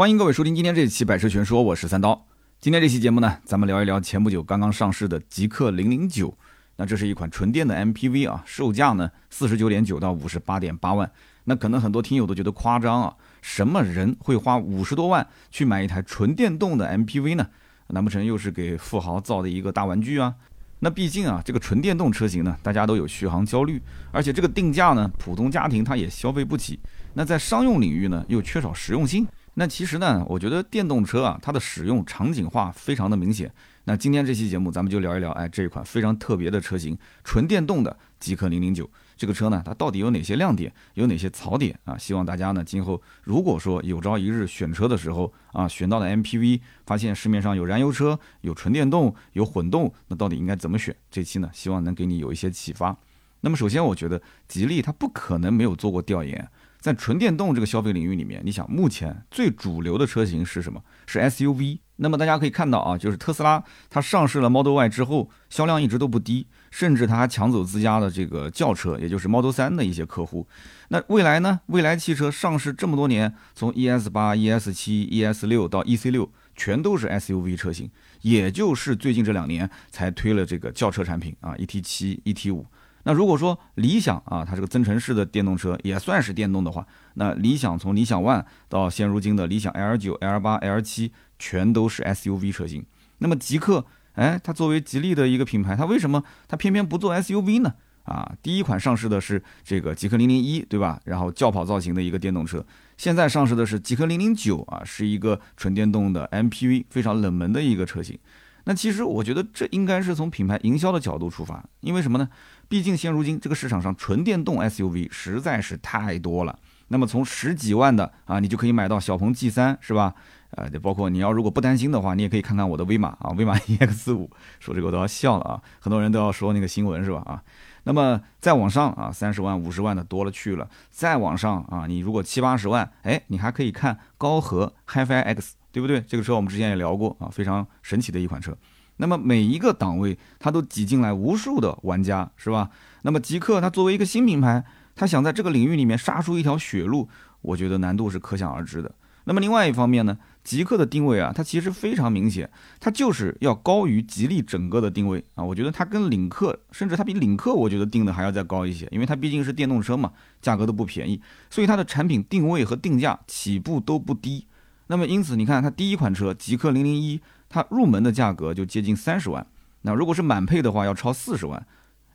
欢迎各位收听今天这期《百车全说》，我是三刀。今天这期节目呢，咱们聊一聊前不久刚刚上市的极氪零零九。那这是一款纯电的 MPV 啊，售价呢四十九点九到五十八点八万。那可能很多听友都觉得夸张啊，什么人会花五十多万去买一台纯电动的 MPV 呢？难不成又是给富豪造的一个大玩具啊？那毕竟啊，这个纯电动车型呢，大家都有续航焦虑，而且这个定价呢，普通家庭它也消费不起。那在商用领域呢，又缺少实用性。那其实呢，我觉得电动车啊，它的使用场景化非常的明显。那今天这期节目，咱们就聊一聊，哎，这一款非常特别的车型，纯电动的极氪零零九。这个车呢，它到底有哪些亮点，有哪些槽点啊？希望大家呢，今后如果说有朝一日选车的时候啊，选到了 MPV，发现市面上有燃油车、有纯电动、有混动，那到底应该怎么选？这期呢，希望能给你有一些启发。那么首先，我觉得吉利它不可能没有做过调研。在纯电动这个消费领域里面，你想目前最主流的车型是什么？是 SUV。那么大家可以看到啊，就是特斯拉它上市了 Model Y 之后，销量一直都不低，甚至它还抢走自家的这个轿车，也就是 Model 3的一些客户。那未来呢？未来汽车上市这么多年，从 ES 八、ES 七、ES 六到 EC 六，全都是 SUV 车型，也就是最近这两年才推了这个轿车产品啊，ET 七、ET 五。那如果说理想啊，它这个增程式的电动车也算是电动的话，那理想从理想 ONE 到现如今的理想 L 九、L 八、L 七，全都是 SUV 车型。那么极氪，哎，它作为吉利的一个品牌，它为什么它偏偏不做 SUV 呢？啊，第一款上市的是这个极氪零零一，对吧？然后轿跑造型的一个电动车，现在上市的是极氪零零九啊，是一个纯电动的 MPV，非常冷门的一个车型。那其实我觉得这应该是从品牌营销的角度出发，因为什么呢？毕竟现如今这个市场上纯电动 SUV 实在是太多了。那么从十几万的啊，你就可以买到小鹏 G 三，是吧？呃，包括你要如果不担心的话，你也可以看看我的威马啊，威马 EX 五。说这个我都要笑了啊，很多人都要说那个新闻是吧？啊，那么再往上啊，三十万、五十万的多了去了。再往上啊，你如果七八十万，哎，你还可以看高和 HiFi X。对不对？这个车我们之前也聊过啊，非常神奇的一款车。那么每一个档位，它都挤进来无数的玩家，是吧？那么极客它作为一个新品牌，它想在这个领域里面杀出一条血路，我觉得难度是可想而知的。那么另外一方面呢，极客的定位啊，它其实非常明显，它就是要高于吉利整个的定位啊。我觉得它跟领克，甚至它比领克，我觉得定的还要再高一些，因为它毕竟是电动车嘛，价格都不便宜，所以它的产品定位和定价起步都不低。那么因此，你看它第一款车极氪零零一，它入门的价格就接近三十万。那如果是满配的话，要超四十万。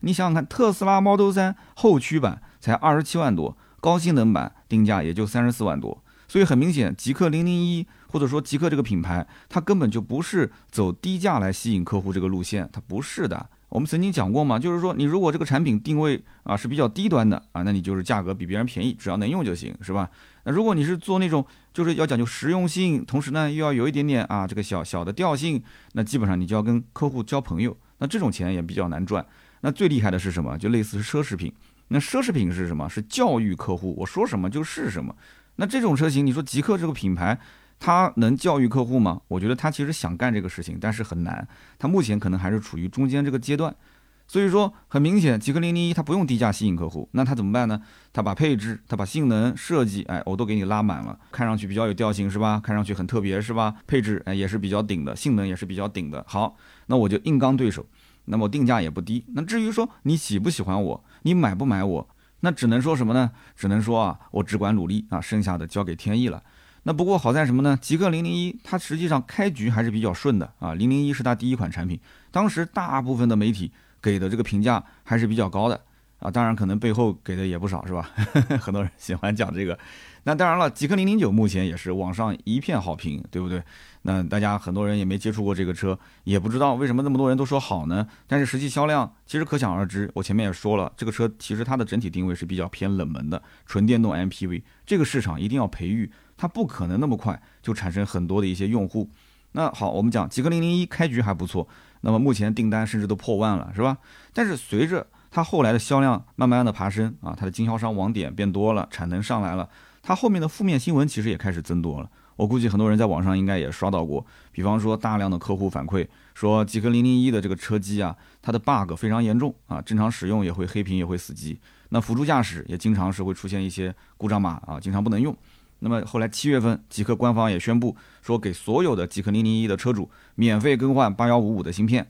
你想想看，特斯拉 Model 3后驱版才二十七万多，高性能版定价也就三十四万多。所以很明显，极氪零零一或者说极氪这个品牌，它根本就不是走低价来吸引客户这个路线，它不是的。我们曾经讲过嘛，就是说你如果这个产品定位啊是比较低端的啊，那你就是价格比别人便宜，只要能用就行，是吧？那如果你是做那种就是要讲究实用性，同时呢又要有一点点啊这个小小的调性，那基本上你就要跟客户交朋友，那这种钱也比较难赚。那最厉害的是什么？就类似是奢侈品。那奢侈品是什么？是教育客户，我说什么就是什么。那这种车型，你说极客这个品牌。他能教育客户吗？我觉得他其实想干这个事情，但是很难。他目前可能还是处于中间这个阶段，所以说很明显，极氪零零一它不用低价吸引客户，那它怎么办呢？它把配置、它把性能、设计，哎，我都给你拉满了，看上去比较有调性是吧？看上去很特别是吧？配置哎也是比较顶的，性能也是比较顶的。好，那我就硬刚对手，那么定价也不低。那至于说你喜不喜欢我，你买不买我，那只能说什么呢？只能说啊，我只管努力啊，剩下的交给天意了。那不过好在什么呢？极客零零一它实际上开局还是比较顺的啊。零零一是它第一款产品，当时大部分的媒体给的这个评价还是比较高的啊。当然可能背后给的也不少是吧？很多人喜欢讲这个。那当然了，极客零零九目前也是网上一片好评，对不对？那大家很多人也没接触过这个车，也不知道为什么那么多人都说好呢？但是实际销量其实可想而知。我前面也说了，这个车其实它的整体定位是比较偏冷门的纯电动 MPV，这个市场一定要培育。它不可能那么快就产生很多的一些用户。那好，我们讲极氪零零一开局还不错，那么目前订单甚至都破万了，是吧？但是随着它后来的销量慢慢的爬升啊，它的经销商网点变多了，产能上来了，它后面的负面新闻其实也开始增多了。我估计很多人在网上应该也刷到过，比方说大量的客户反馈说极氪零零一的这个车机啊，它的 bug 非常严重啊，正常使用也会黑屏也会死机，那辅助驾驶也经常是会出现一些故障码啊，经常不能用。那么后来七月份，极客官方也宣布说，给所有的极客零零一的车主免费更换八幺五五的芯片。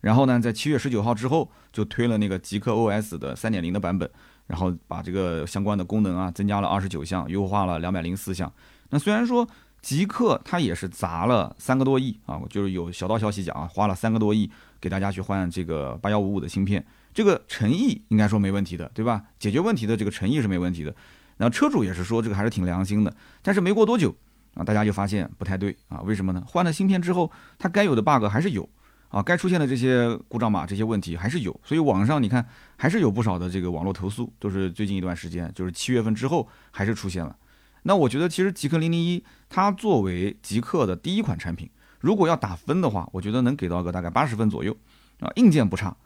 然后呢，在七月十九号之后，就推了那个极客 OS 的三点零的版本，然后把这个相关的功能啊增加了二十九项，优化了两百零四项。那虽然说极客它也是砸了三个多亿啊，就是有小道消息讲啊，花了三个多亿给大家去换这个八幺五五的芯片，这个诚意应该说没问题的，对吧？解决问题的这个诚意是没问题的。那车主也是说这个还是挺良心的，但是没过多久啊，大家就发现不太对啊，为什么呢？换了芯片之后，它该有的 bug 还是有啊，该出现的这些故障码这些问题还是有，所以网上你看还是有不少的这个网络投诉，都是最近一段时间，就是七月份之后还是出现了。那我觉得其实极客零零一它作为极客的第一款产品，如果要打分的话，我觉得能给到个大概八十分左右啊，硬件不差，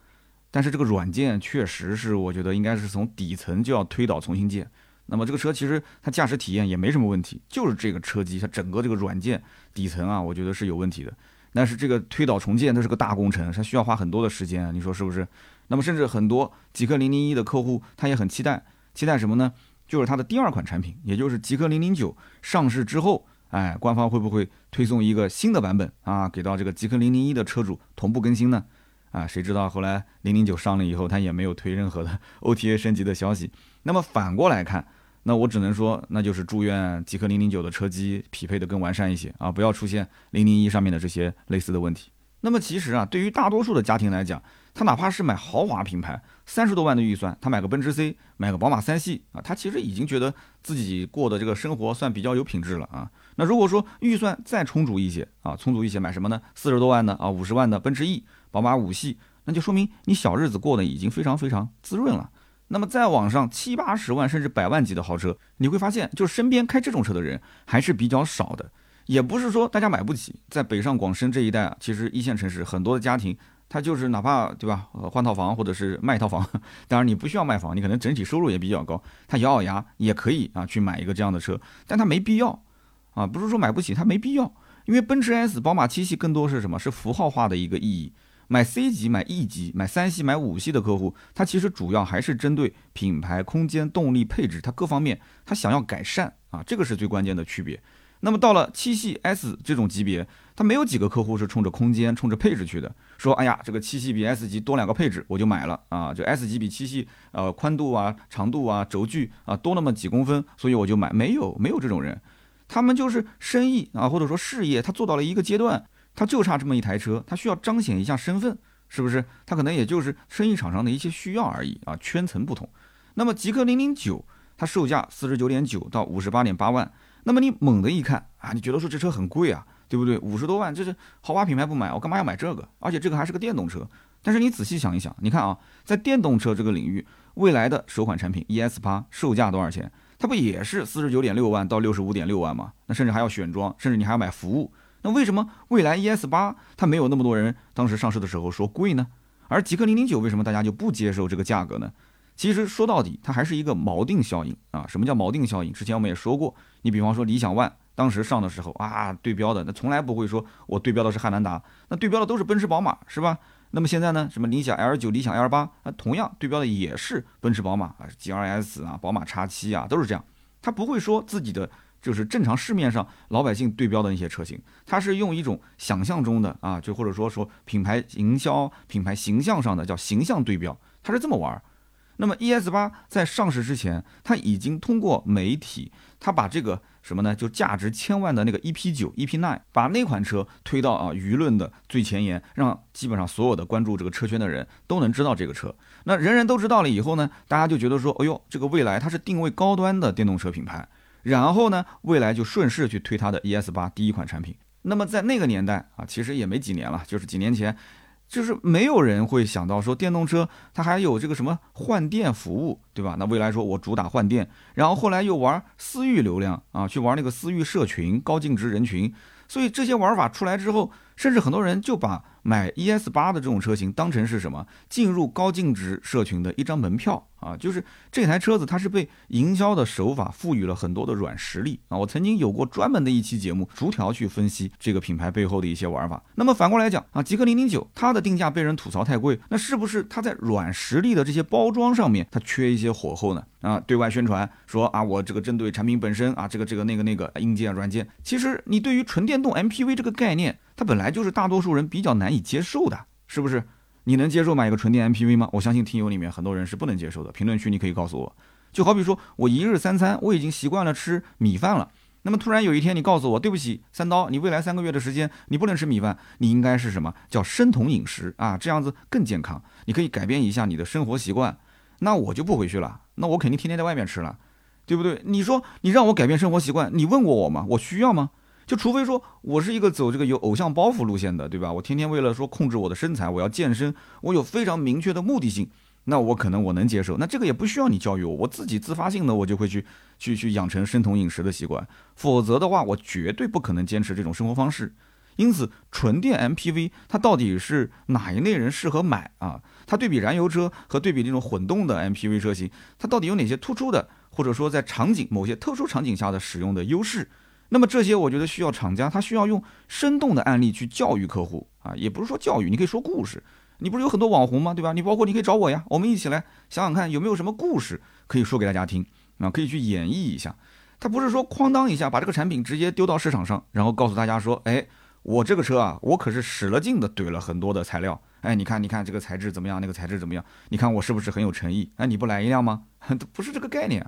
但是这个软件确实是我觉得应该是从底层就要推倒重新建。那么这个车其实它驾驶体验也没什么问题，就是这个车机它整个这个软件底层啊，我觉得是有问题的。但是这个推倒重建，它是个大工程，它需要花很多的时间，你说是不是？那么甚至很多极客零零一的客户他也很期待，期待什么呢？就是它的第二款产品，也就是极客零零九上市之后，哎，官方会不会推送一个新的版本啊，给到这个极客零零一的车主同步更新呢？啊，谁知道后来零零九上了以后，它也没有推任何的 OTA 升级的消息。那么反过来看。那我只能说，那就是祝愿极客零零九的车机匹配的更完善一些啊，不要出现零零一上面的这些类似的问题。那么其实啊，对于大多数的家庭来讲，他哪怕是买豪华品牌，三十多万的预算，他买个奔驰 C，买个宝马三系啊，他其实已经觉得自己过的这个生活算比较有品质了啊。那如果说预算再充足一些啊，充足一些买什么呢？四十多万的啊，五十万的奔驰 E、宝马五系，那就说明你小日子过得已经非常非常滋润了。那么再往上七八十万甚至百万级的豪车，你会发现，就身边开这种车的人还是比较少的。也不是说大家买不起，在北上广深这一带啊，其实一线城市很多的家庭，他就是哪怕对吧，换套房或者是卖一套房，当然你不需要卖房，你可能整体收入也比较高，他咬咬牙也可以啊去买一个这样的车，但他没必要啊，不是说买不起，他没必要，因为奔驰 S、宝马七系更多是什么？是符号化的一个意义。买 C 级、买 E 级、买三系、买五系的客户，他其实主要还是针对品牌、空间、动力、配置，他各方面他想要改善啊，这个是最关键的区别。那么到了七系 S 这种级别，他没有几个客户是冲着空间、冲着配置去的。说，哎呀，这个七系比 S 级多两个配置，我就买了啊。就 S 级比七系呃宽度啊、长度啊、轴距啊多那么几公分，所以我就买。没有，没有这种人，他们就是生意啊，或者说事业，他做到了一个阶段。他就差这么一台车，他需要彰显一下身份，是不是？他可能也就是生意场上的一些需要而已啊，圈层不同。那么极客零零九，它售价四十九点九到五十八点八万。那么你猛的一看啊，你觉得说这车很贵啊，对不对？五十多万，这是豪华品牌不买，我干嘛要买这个？而且这个还是个电动车。但是你仔细想一想，你看啊，在电动车这个领域，未来的首款产品 ES 八售价多少钱？它不也是四十九点六万到六十五点六万吗？那甚至还要选装，甚至你还要买服务。那为什么蔚来 ES 八它没有那么多人当时上市的时候说贵呢？而极客零零九为什么大家就不接受这个价格呢？其实说到底，它还是一个锚定效应啊。什么叫锚定效应？之前我们也说过，你比方说理想 ONE 当时上的时候啊，对标的那从来不会说我对标的是汉兰达，那对标的都是奔驰、宝马，是吧？那么现在呢，什么理想 L 九、理想 L 八啊，同样对标的也是奔驰、宝马啊，G R S 啊，宝马 X 七啊，都是这样，它不会说自己的。就是正常市面上老百姓对标的那些车型，它是用一种想象中的啊，就或者说说品牌营销、品牌形象上的叫形象对标，它是这么玩儿。那么 ES 八在上市之前，它已经通过媒体，它把这个什么呢？就价值千万的那个 EP 九、EP nine，把那款车推到啊舆论的最前沿，让基本上所有的关注这个车圈的人都能知道这个车。那人人都知道了以后呢，大家就觉得说，哎呦，这个未来它是定位高端的电动车品牌。然后呢，未来就顺势去推它的 ES 八第一款产品。那么在那个年代啊，其实也没几年了，就是几年前，就是没有人会想到说电动车它还有这个什么换电服务，对吧？那未来说我主打换电，然后后来又玩私域流量啊，去玩那个私域社群、高净值人群。所以这些玩法出来之后，甚至很多人就把买 ES 八的这种车型当成是什么进入高净值社群的一张门票啊，就是这台车子它是被营销的手法赋予了很多的软实力啊。我曾经有过专门的一期节目，逐条去分析这个品牌背后的一些玩法。那么反过来讲啊，极氪零零九它的定价被人吐槽太贵，那是不是它在软实力的这些包装上面它缺一些火候呢？啊，对外宣传说啊，我这个针对产品本身啊，这个这个那个那个硬件软件，其实你对于纯电动 MPV 这个概念。它本来就是大多数人比较难以接受的，是不是？你能接受买一个纯电 MPV 吗？我相信听友里面很多人是不能接受的。评论区你可以告诉我。就好比说我一日三餐我已经习惯了吃米饭了，那么突然有一天你告诉我，对不起，三刀，你未来三个月的时间你不能吃米饭，你应该是什么叫生酮饮食啊？这样子更健康，你可以改变一下你的生活习惯。那我就不回去了，那我肯定天天在外面吃了，对不对？你说你让我改变生活习惯，你问过我吗？我需要吗？就除非说我是一个走这个有偶像包袱路线的，对吧？我天天为了说控制我的身材，我要健身，我有非常明确的目的性，那我可能我能接受。那这个也不需要你教育我，我自己自发性的我就会去去去养成生酮饮食的习惯。否则的话，我绝对不可能坚持这种生活方式。因此，纯电 MPV 它到底是哪一类人适合买啊？它对比燃油车和对比这种混动的 MPV 车型，它到底有哪些突出的，或者说在场景某些特殊场景下的使用的优势？那么这些我觉得需要厂家，他需要用生动的案例去教育客户啊，也不是说教育，你可以说故事。你不是有很多网红吗？对吧？你包括你可以找我呀，我们一起来想想看有没有什么故事可以说给大家听啊，可以去演绎一下。他不是说哐当一下把这个产品直接丢到市场上，然后告诉大家说，哎，我这个车啊，我可是使了劲的怼了很多的材料，哎，你看你看这个材质怎么样，那个材质怎么样？你看我是不是很有诚意？哎，你不来一辆吗？不是这个概念。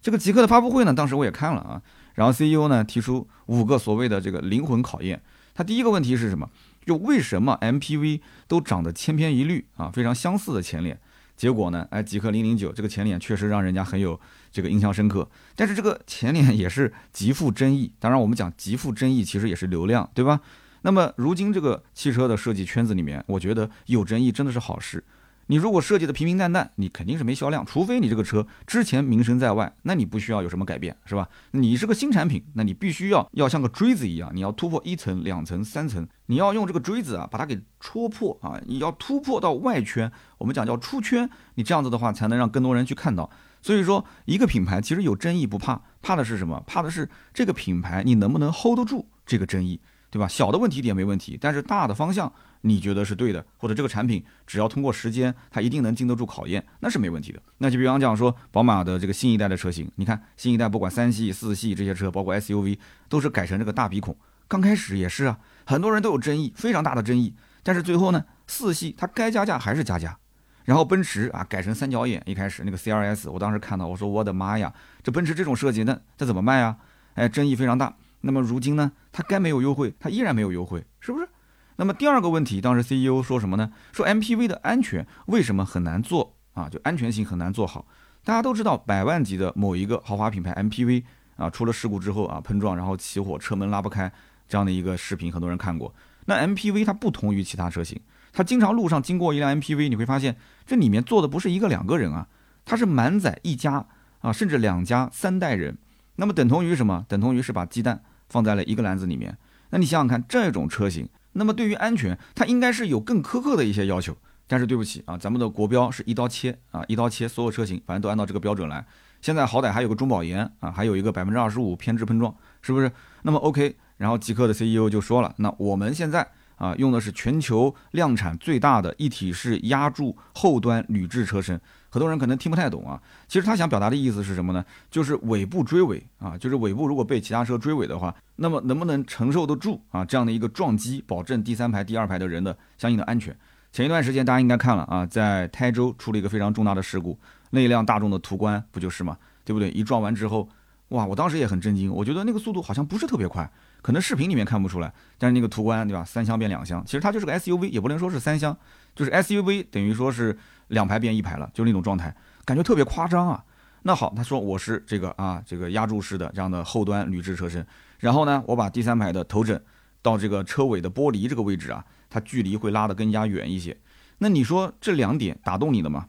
这个极客的发布会呢，当时我也看了啊。然后 CEO 呢提出五个所谓的这个灵魂考验，他第一个问题是什么？就为什么 MPV 都长得千篇一律啊，非常相似的前脸？结果呢，哎，极氪零零九这个前脸确实让人家很有这个印象深刻，但是这个前脸也是极富争议。当然，我们讲极富争议，其实也是流量，对吧？那么如今这个汽车的设计圈子里面，我觉得有争议真的是好事。你如果设计的平平淡淡，你肯定是没销量。除非你这个车之前名声在外，那你不需要有什么改变，是吧？你是个新产品，那你必须要要像个锥子一样，你要突破一层、两层、三层，你要用这个锥子啊，把它给戳破啊，你要突破到外圈，我们讲叫出圈，你这样子的话才能让更多人去看到。所以说，一个品牌其实有争议不怕，怕的是什么？怕的是这个品牌你能不能 hold 得住这个争议，对吧？小的问题点没问题，但是大的方向。你觉得是对的，或者这个产品只要通过时间，它一定能经得住考验，那是没问题的。那就比方讲说，宝马的这个新一代的车型，你看新一代不管三系、四系这些车，包括 SUV，都是改成这个大鼻孔。刚开始也是啊，很多人都有争议，非常大的争议。但是最后呢，四系它该加价还是加价。然后奔驰啊改成三角眼，一开始那个 CRS，我当时看到我说我的妈呀，这奔驰这种设计，那这怎么卖啊？哎，争议非常大。那么如今呢，它该没有优惠，它依然没有优惠，是不是？那么第二个问题，当时 CEO 说什么呢？说 MPV 的安全为什么很难做啊？就安全性很难做好。大家都知道，百万级的某一个豪华品牌 MPV 啊，出了事故之后啊，碰撞然后起火，车门拉不开这样的一个视频，很多人看过。那 MPV 它不同于其他车型，它经常路上经过一辆 MPV，你会发现这里面坐的不是一个两个人啊，它是满载一家啊，甚至两家三代人。那么等同于什么？等同于是把鸡蛋放在了一个篮子里面。那你想想看，这种车型。那么对于安全，它应该是有更苛刻的一些要求。但是对不起啊，咱们的国标是一刀切啊，一刀切，所有车型反正都按照这个标准来。现在好歹还有个中保研啊，还有一个百分之二十五偏置碰撞，是不是？那么 OK，然后极客的 CEO 就说了，那我们现在啊用的是全球量产最大的一体式压铸后端铝制车身。很多人可能听不太懂啊，其实他想表达的意思是什么呢？就是尾部追尾啊，就是尾部如果被其他车追尾的话，那么能不能承受得住啊这样的一个撞击，保证第三排、第二排的人的相应的安全。前一段时间大家应该看了啊，在台州出了一个非常重大的事故，那一辆大众的途观不就是嘛，对不对？一撞完之后，哇，我当时也很震惊，我觉得那个速度好像不是特别快，可能视频里面看不出来，但是那个途观对吧，三厢变两厢，其实它就是个 SUV，也不能说是三厢，就是 SUV 等于说是。两排变一排了，就是那种状态，感觉特别夸张啊。那好，他说我是这个啊，这个压铸式的这样的后端铝制车身，然后呢，我把第三排的头枕到这个车尾的玻璃这个位置啊，它距离会拉得更加远一些。那你说这两点打动你的吗？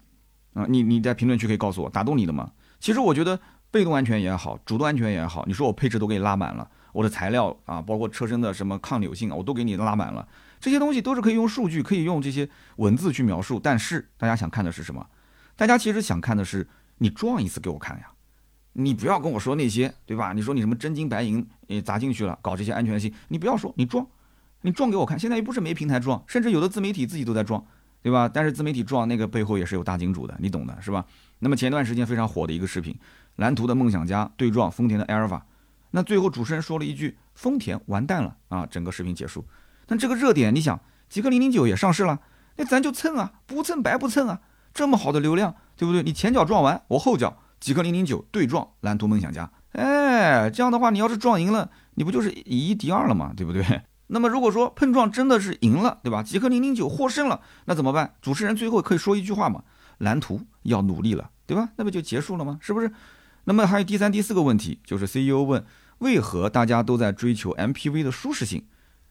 啊，你你在评论区可以告诉我打动你的吗？其实我觉得被动安全也好，主动安全也好，你说我配置都给你拉满了，我的材料啊，包括车身的什么抗扭性啊，我都给你拉满了。这些东西都是可以用数据，可以用这些文字去描述。但是大家想看的是什么？大家其实想看的是你撞一次给我看呀。你不要跟我说那些，对吧？你说你什么真金白银你砸进去了，搞这些安全性，你不要说，你撞，你撞给我看。现在又不是没平台撞，甚至有的自媒体自己都在撞，对吧？但是自媒体撞那个背后也是有大金主的，你懂的是吧？那么前段时间非常火的一个视频，蓝图的梦想家对撞丰田的埃尔法，那最后主持人说了一句“丰田完蛋了”啊，整个视频结束。但这个热点，你想，极氪零零九也上市了，那咱就蹭啊，不蹭白不蹭啊，这么好的流量，对不对？你前脚撞完，我后脚。极氪零零九对撞蓝图梦想家，哎，这样的话，你要是撞赢了，你不就是以一敌二了嘛？对不对？那么如果说碰撞真的是赢了，对吧？极氪零零九获胜了，那怎么办？主持人最后可以说一句话嘛？蓝图要努力了，对吧？那不就结束了吗？是不是？那么还有第三、第四个问题，就是 CEO 问，为何大家都在追求 MPV 的舒适性？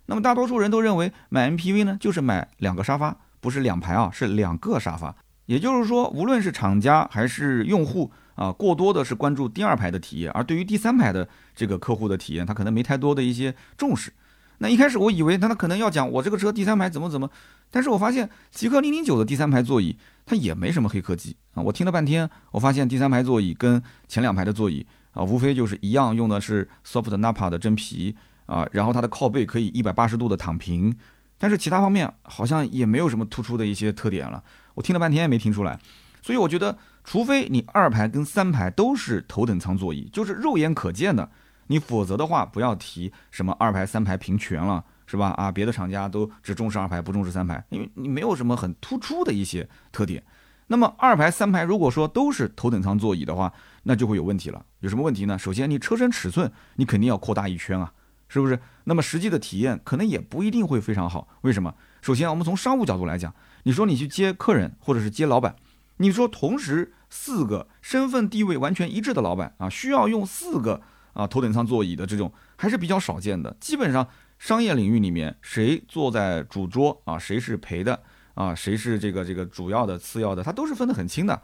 那么大多数人都认为买 MPV 呢，就是买两个沙发，不是两排啊，是两个沙发。也就是说，无论是厂家还是用户。啊，过多的是关注第二排的体验，而对于第三排的这个客户的体验，他可能没太多的一些重视。那一开始我以为他他可能要讲我这个车第三排怎么怎么，但是我发现极氪零零九的第三排座椅它也没什么黑科技啊。我听了半天，我发现第三排座椅跟前两排的座椅啊，无非就是一样，用的是 Soft napa 的真皮啊，然后它的靠背可以一百八十度的躺平，但是其他方面好像也没有什么突出的一些特点了。我听了半天也没听出来，所以我觉得。除非你二排跟三排都是头等舱座椅，就是肉眼可见的，你否则的话不要提什么二排三排平权了，是吧？啊，别的厂家都只重视二排不重视三排，因为你没有什么很突出的一些特点。那么二排三排如果说都是头等舱座椅的话，那就会有问题了。有什么问题呢？首先你车身尺寸你肯定要扩大一圈啊，是不是？那么实际的体验可能也不一定会非常好。为什么？首先我们从商务角度来讲，你说你去接客人或者是接老板，你说同时。四个身份地位完全一致的老板啊，需要用四个啊头等舱座椅的这种还是比较少见的。基本上商业领域里面，谁坐在主桌啊，谁是陪的啊，谁是这个这个主要的、次要的，他都是分得很清的。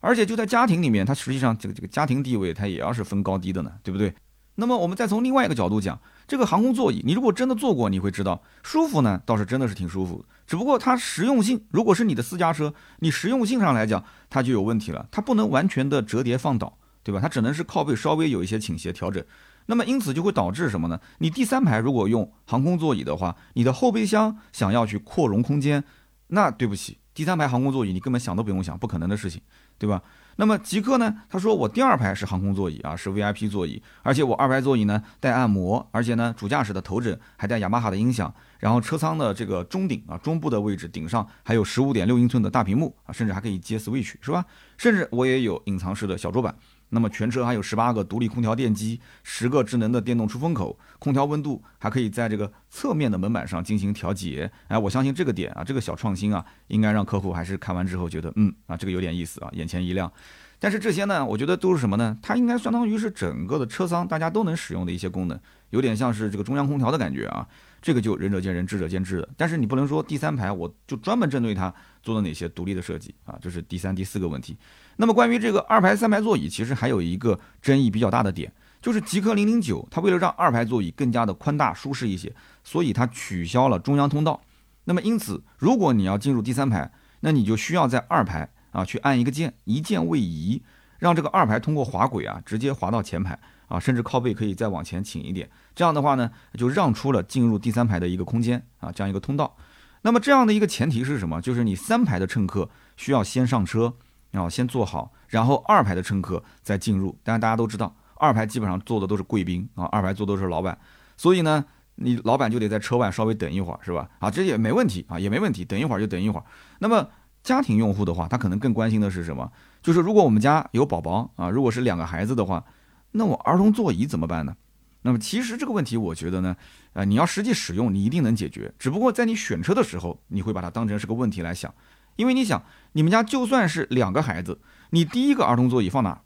而且就在家庭里面，它实际上这个这个家庭地位，它也要是分高低的呢，对不对？那么我们再从另外一个角度讲，这个航空座椅，你如果真的坐过，你会知道舒服呢，倒是真的是挺舒服。只不过它实用性，如果是你的私家车，你实用性上来讲，它就有问题了。它不能完全的折叠放倒，对吧？它只能是靠背稍微有一些倾斜调整。那么因此就会导致什么呢？你第三排如果用航空座椅的话，你的后备箱想要去扩容空间，那对不起，第三排航空座椅你根本想都不用想，不可能的事情，对吧？那么极客呢？他说我第二排是航空座椅啊，是 VIP 座椅，而且我二排座椅呢带按摩，而且呢主驾驶的头枕还带雅马哈的音响，然后车舱的这个中顶啊中部的位置顶上还有十五点六英寸的大屏幕啊，甚至还可以接 Switch 是吧？甚至我也有隐藏式的小桌板。那么全车还有十八个独立空调电机，十个智能的电动出风口，空调温度还可以在这个侧面的门板上进行调节。哎，我相信这个点啊，这个小创新啊，应该让客户还是看完之后觉得，嗯啊，这个有点意思啊，眼前一亮。但是这些呢，我觉得都是什么呢？它应该相当于是整个的车舱大家都能使用的一些功能，有点像是这个中央空调的感觉啊。这个就仁者见仁，智者见智的。但是你不能说第三排我就专门针对它做了哪些独立的设计啊，这是第三、第四个问题。那么关于这个二排、三排座椅，其实还有一个争议比较大的点，就是极氪零零九，它为了让二排座椅更加的宽大舒适一些，所以它取消了中央通道。那么因此，如果你要进入第三排，那你就需要在二排啊去按一个键，一键位移，让这个二排通过滑轨啊直接滑到前排啊，甚至靠背可以再往前倾一点。这样的话呢，就让出了进入第三排的一个空间啊，这样一个通道。那么这样的一个前提是什么？就是你三排的乘客需要先上车。要先坐好，然后二排的乘客再进入。但是大家都知道，二排基本上坐的都是贵宾啊，二排坐都是老板，所以呢，你老板就得在车外稍微等一会儿，是吧？啊，这也没问题啊，也没问题，等一会儿就等一会儿。那么家庭用户的话，他可能更关心的是什么？就是如果我们家有宝宝啊，如果是两个孩子的话，那我儿童座椅怎么办呢？那么其实这个问题，我觉得呢，呃，你要实际使用，你一定能解决。只不过在你选车的时候，你会把它当成是个问题来想。因为你想，你们家就算是两个孩子，你第一个儿童座椅放哪？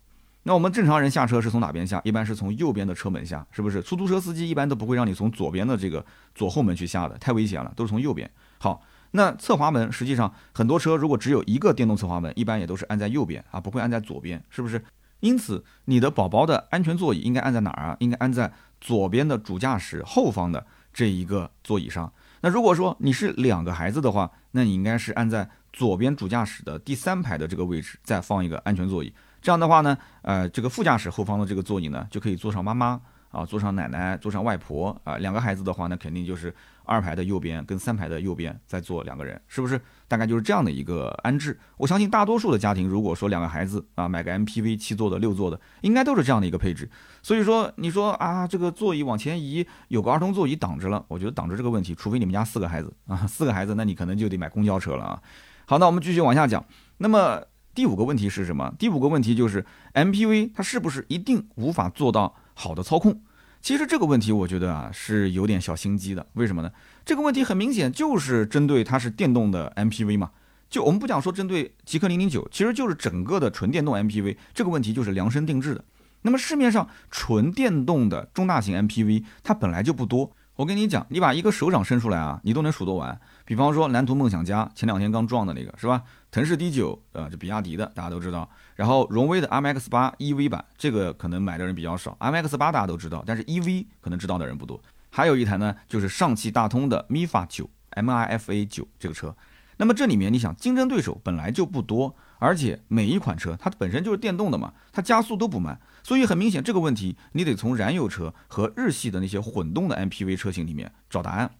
那我们正常人下车是从哪边下？一般是从右边的车门下，是不是？出租车司机一般都不会让你从左边的这个左后门去下的，太危险了，都是从右边。好，那侧滑门实际上很多车如果只有一个电动侧滑门，一般也都是按在右边啊，不会按在左边，是不是？因此，你的宝宝的安全座椅应该安在哪儿啊？应该安在左边的主驾驶后方的这一个座椅上。那如果说你是两个孩子的话，那你应该是按在左边主驾驶的第三排的这个位置再放一个安全座椅。这样的话呢，呃，这个副驾驶后方的这个座椅呢，就可以坐上妈妈啊，坐上奶奶，坐上外婆啊。两个孩子的话，那肯定就是二排的右边跟三排的右边再坐两个人，是不是？大概就是这样的一个安置。我相信大多数的家庭，如果说两个孩子啊，买个 MPV 七座的、六座的，应该都是这样的一个配置。所以说，你说啊，这个座椅往前移，有个儿童座椅挡着了，我觉得挡着这个问题，除非你们家四个孩子啊，四个孩子，那你可能就得买公交车了啊。好，那我们继续往下讲。那么。第五个问题是什么？第五个问题就是 MPV 它是不是一定无法做到好的操控？其实这个问题我觉得啊是有点小心机的。为什么呢？这个问题很明显就是针对它是电动的 MPV 嘛。就我们不讲说针对极氪零零九，其实就是整个的纯电动 MPV 这个问题就是量身定制的。那么市面上纯电动的中大型 MPV 它本来就不多。我跟你讲，你把一个手掌伸出来啊，你都能数得完。比方说蓝图梦想家，前两天刚撞的那个是吧？腾势 D9，呃，这比亚迪的，大家都知道。然后荣威的 MX 八 EV 版，这个可能买的人比较少。MX 八大家都知道，但是 EV 可能知道的人不多。还有一台呢，就是上汽大通的 MIFA 九 MIFA 九这个车。那么这里面你想，竞争对手本来就不多，而且每一款车它本身就是电动的嘛，它加速都不慢。所以很明显，这个问题你得从燃油车和日系的那些混动的 MPV 车型里面找答案。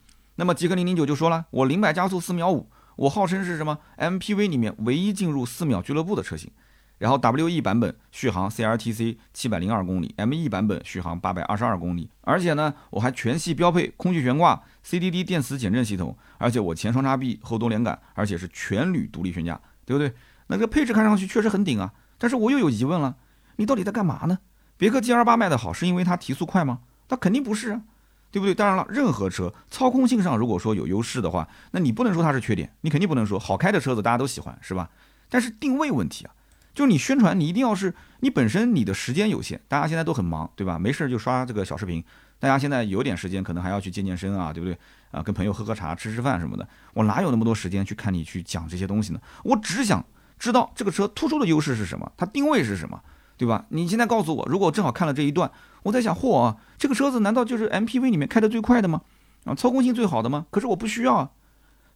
那么极氪零零九就说了，我零百加速四秒五，我号称是什么 MPV 里面唯一进入四秒俱乐部的车型。然后 WE 版本续航 CLTC 七百零二公里，ME 版本续航八百二十二公里。而且呢，我还全系标配空气悬挂、CDD 电磁减震系统，而且我前双叉臂后多连杆，而且是全铝独立悬架，对不对？那个配置看上去确实很顶啊，但是我又有疑问了。你到底在干嘛呢？别克 GL 八卖的好，是因为它提速快吗？那肯定不是啊，对不对？当然了，任何车操控性上如果说有优势的话，那你不能说它是缺点，你肯定不能说好开的车子大家都喜欢，是吧？但是定位问题啊，就是你宣传你一定要是你本身你的时间有限，大家现在都很忙，对吧？没事就刷这个小视频，大家现在有点时间可能还要去健健身啊，对不对？啊，跟朋友喝喝茶、吃吃饭什么的，我哪有那么多时间去看你去讲这些东西呢？我只想知道这个车突出的优势是什么，它定位是什么。对吧？你现在告诉我，如果我正好看了这一段，我在想，嚯啊，这个车子难道就是 MPV 里面开的最快的吗？啊，操控性最好的吗？可是我不需要啊。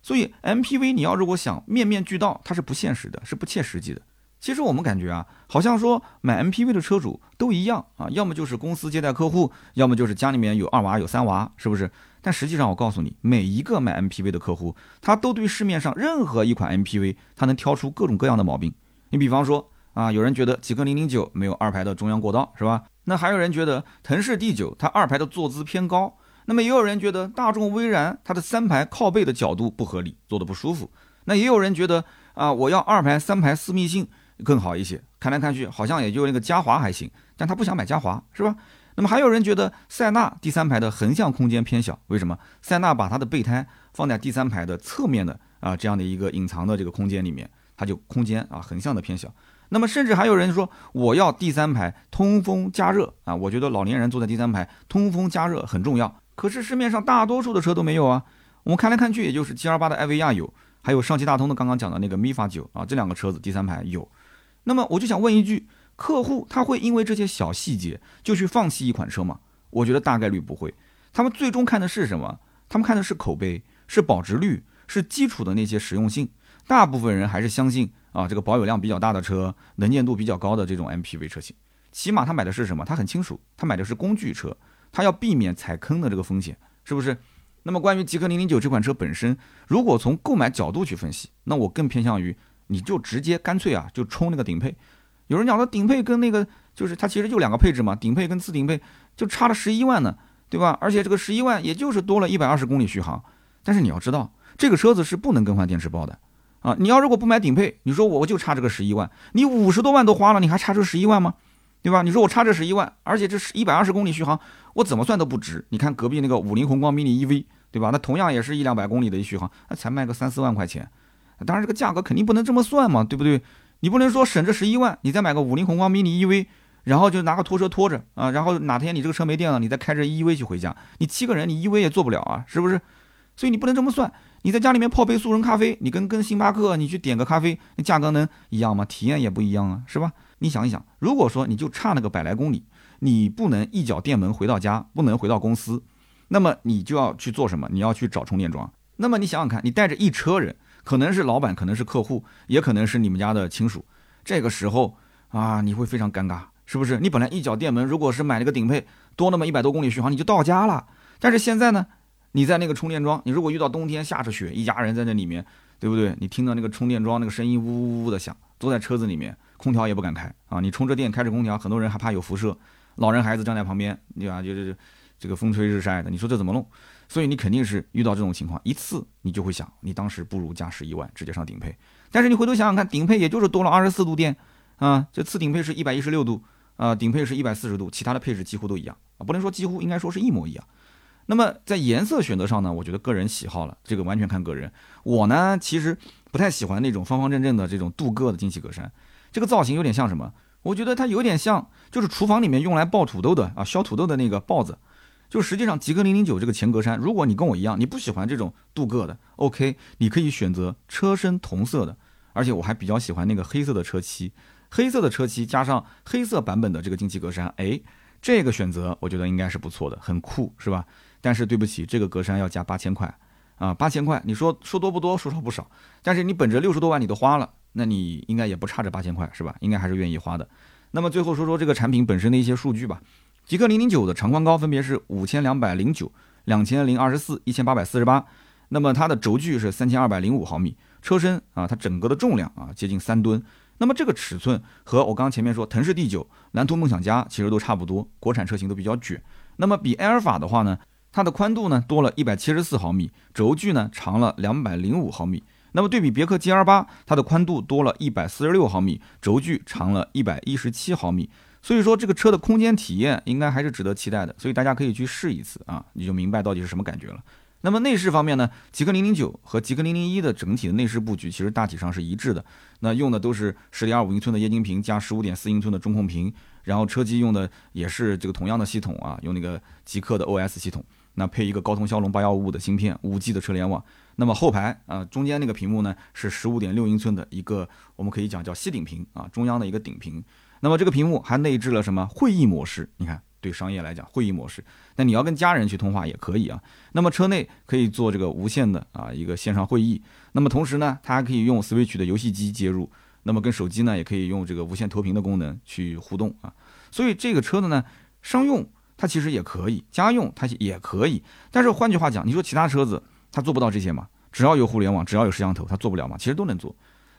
所以 MPV 你要如果想面面俱到，它是不现实的，是不切实际的。其实我们感觉啊，好像说买 MPV 的车主都一样啊，要么就是公司接待客户，要么就是家里面有二娃有三娃，是不是？但实际上我告诉你，每一个买 MPV 的客户，他都对市面上任何一款 MPV，他能挑出各种各样的毛病。你比方说。啊，有人觉得极氪零零九没有二排的中央过道，是吧？那还有人觉得腾势 D 九它二排的坐姿偏高，那么也有人觉得大众威然它的三排靠背的角度不合理，坐的不舒服。那也有人觉得啊，我要二排三排私密性更好一些。看来看去好像也就那个嘉华还行，但他不想买嘉华，是吧？那么还有人觉得塞纳第三排的横向空间偏小，为什么？塞纳把它的备胎放在第三排的侧面的啊这样的一个隐藏的这个空间里面，它就空间啊横向的偏小。那么甚至还有人说，我要第三排通风加热啊！我觉得老年人坐在第三排通风加热很重要。可是市面上大多数的车都没有啊。我们看来看去，也就是 G L 八的艾维亚有，还有上汽大通的刚刚讲的那个 MIFA 九啊，这两个车子第三排有。那么我就想问一句，客户他会因为这些小细节就去放弃一款车吗？我觉得大概率不会。他们最终看的是什么？他们看的是口碑，是保值率，是基础的那些实用性。大部分人还是相信。啊，这个保有量比较大的车，能见度比较高的这种 MPV 车型，起码他买的是什么？他很清楚，他买的是工具车，他要避免踩坑的这个风险，是不是？那么关于极氪零零九这款车本身，如果从购买角度去分析，那我更偏向于你就直接干脆啊，就冲那个顶配。有人讲的顶配跟那个就是它其实就两个配置嘛，顶配跟次顶配就差了十一万呢，对吧？而且这个十一万也就是多了一百二十公里续航，但是你要知道，这个车子是不能更换电池包的。啊，你要如果不买顶配，你说我我就差这个十一万，你五十多万都花了，你还差这十一万吗？对吧？你说我差这十一万，而且这是一百二十公里续航，我怎么算都不值。你看隔壁那个五菱宏光 mini EV，对吧？那同样也是一两百公里的一续航，那才卖个三四万块钱。当然这个价格肯定不能这么算嘛，对不对？你不能说省这十一万，你再买个五菱宏光 mini EV，然后就拿个拖车拖着啊，然后哪天你这个车没电了，你再开着 EV 去回家，你七个人你 EV 也做不了啊，是不是？所以你不能这么算。你在家里面泡杯速溶咖啡，你跟跟星巴克你去点个咖啡，那价格能一样吗？体验也不一样啊，是吧？你想一想，如果说你就差那个百来公里，你不能一脚电门回到家，不能回到公司，那么你就要去做什么？你要去找充电桩。那么你想想看，你带着一车人，可能是老板，可能是客户，也可能是你们家的亲属，这个时候啊，你会非常尴尬，是不是？你本来一脚电门，如果是买了个顶配，多那么一百多公里续航，你就到家了。但是现在呢，你在那个充电桩，你如果遇到冬天下着雪，一家人在那里面，对不对？你听到那个充电桩那个声音呜呜呜的响，坐在车子里面，空调也不敢开啊。你充着电，开着空调，很多人还怕有辐射，老人孩子站在旁边，对吧？就是这个风吹日晒的，你说这怎么弄？所以你肯定是遇到这种情况，一次你就会想，你当时不如加十一万直接上顶配。但是你回头想想看，顶配也就是多了二十四度电啊，这次顶配是一百一十六度啊，顶配是一百四十度，其他的配置几乎都一样啊，不能说几乎，应该说是一模一样。那么在颜色选择上呢，我觉得个人喜好了，这个完全看个人。我呢，其实不太喜欢那种方方正正的这种镀铬的进气格栅，这个造型有点像什么？我觉得它有点像，就是厨房里面用来爆土豆的啊，削土豆的那个刨子。就实际上，极氪零零九这个前格栅，如果你跟我一样，你不喜欢这种镀铬的，OK，你可以选择车身同色的，而且我还比较喜欢那个黑色的车漆，黑色的车漆加上黑色版本的这个进气格栅，哎，这个选择我觉得应该是不错的，很酷，是吧？但是对不起，这个格栅要加八千块啊，八千块，你说说多不多，说少不少，但是你本着六十多万你都花了，那你应该也不差这八千块，是吧？应该还是愿意花的。那么最后说说这个产品本身的一些数据吧。极氪零零九的长宽高分别是五千两百零九、两千零二十四、一千八百四十八，那么它的轴距是三千二百零五毫米，车身啊，它整个的重量啊接近三吨，那么这个尺寸和我刚刚前面说腾势 D 九、蓝图梦想家其实都差不多，国产车型都比较卷。那么比埃尔法的话呢，它的宽度呢多了一百七十四毫米，轴距呢长了两百零五毫米。那么对比别克 GL 八，它的宽度多了一百四十六毫米，轴距长了一百一十七毫米。所以说这个车的空间体验应该还是值得期待的，所以大家可以去试一次啊，你就明白到底是什么感觉了。那么内饰方面呢，极氪零零九和极氪零零一的整体的内饰布局其实大体上是一致的，那用的都是十点二五英寸的液晶屏加十五点四英寸的中控屏，然后车机用的也是这个同样的系统啊，用那个极客的 OS 系统，那配一个高通骁龙八幺五五的芯片，五 G 的车联网。那么后排啊，中间那个屏幕呢是十五点六英寸的一个，我们可以讲叫吸顶屏啊，中央的一个顶屏。那么这个屏幕还内置了什么会议模式？你看，对商业来讲，会议模式。那你要跟家人去通话也可以啊。那么车内可以做这个无线的啊一个线上会议。那么同时呢，它还可以用 Switch 的游戏机接入。那么跟手机呢，也可以用这个无线投屏的功能去互动啊。所以这个车子呢，商用它其实也可以，家用它也可以。但是换句话讲，你说其他车子它做不到这些吗？只要有互联网，只要有摄像头，它做不了吗？其实都能做。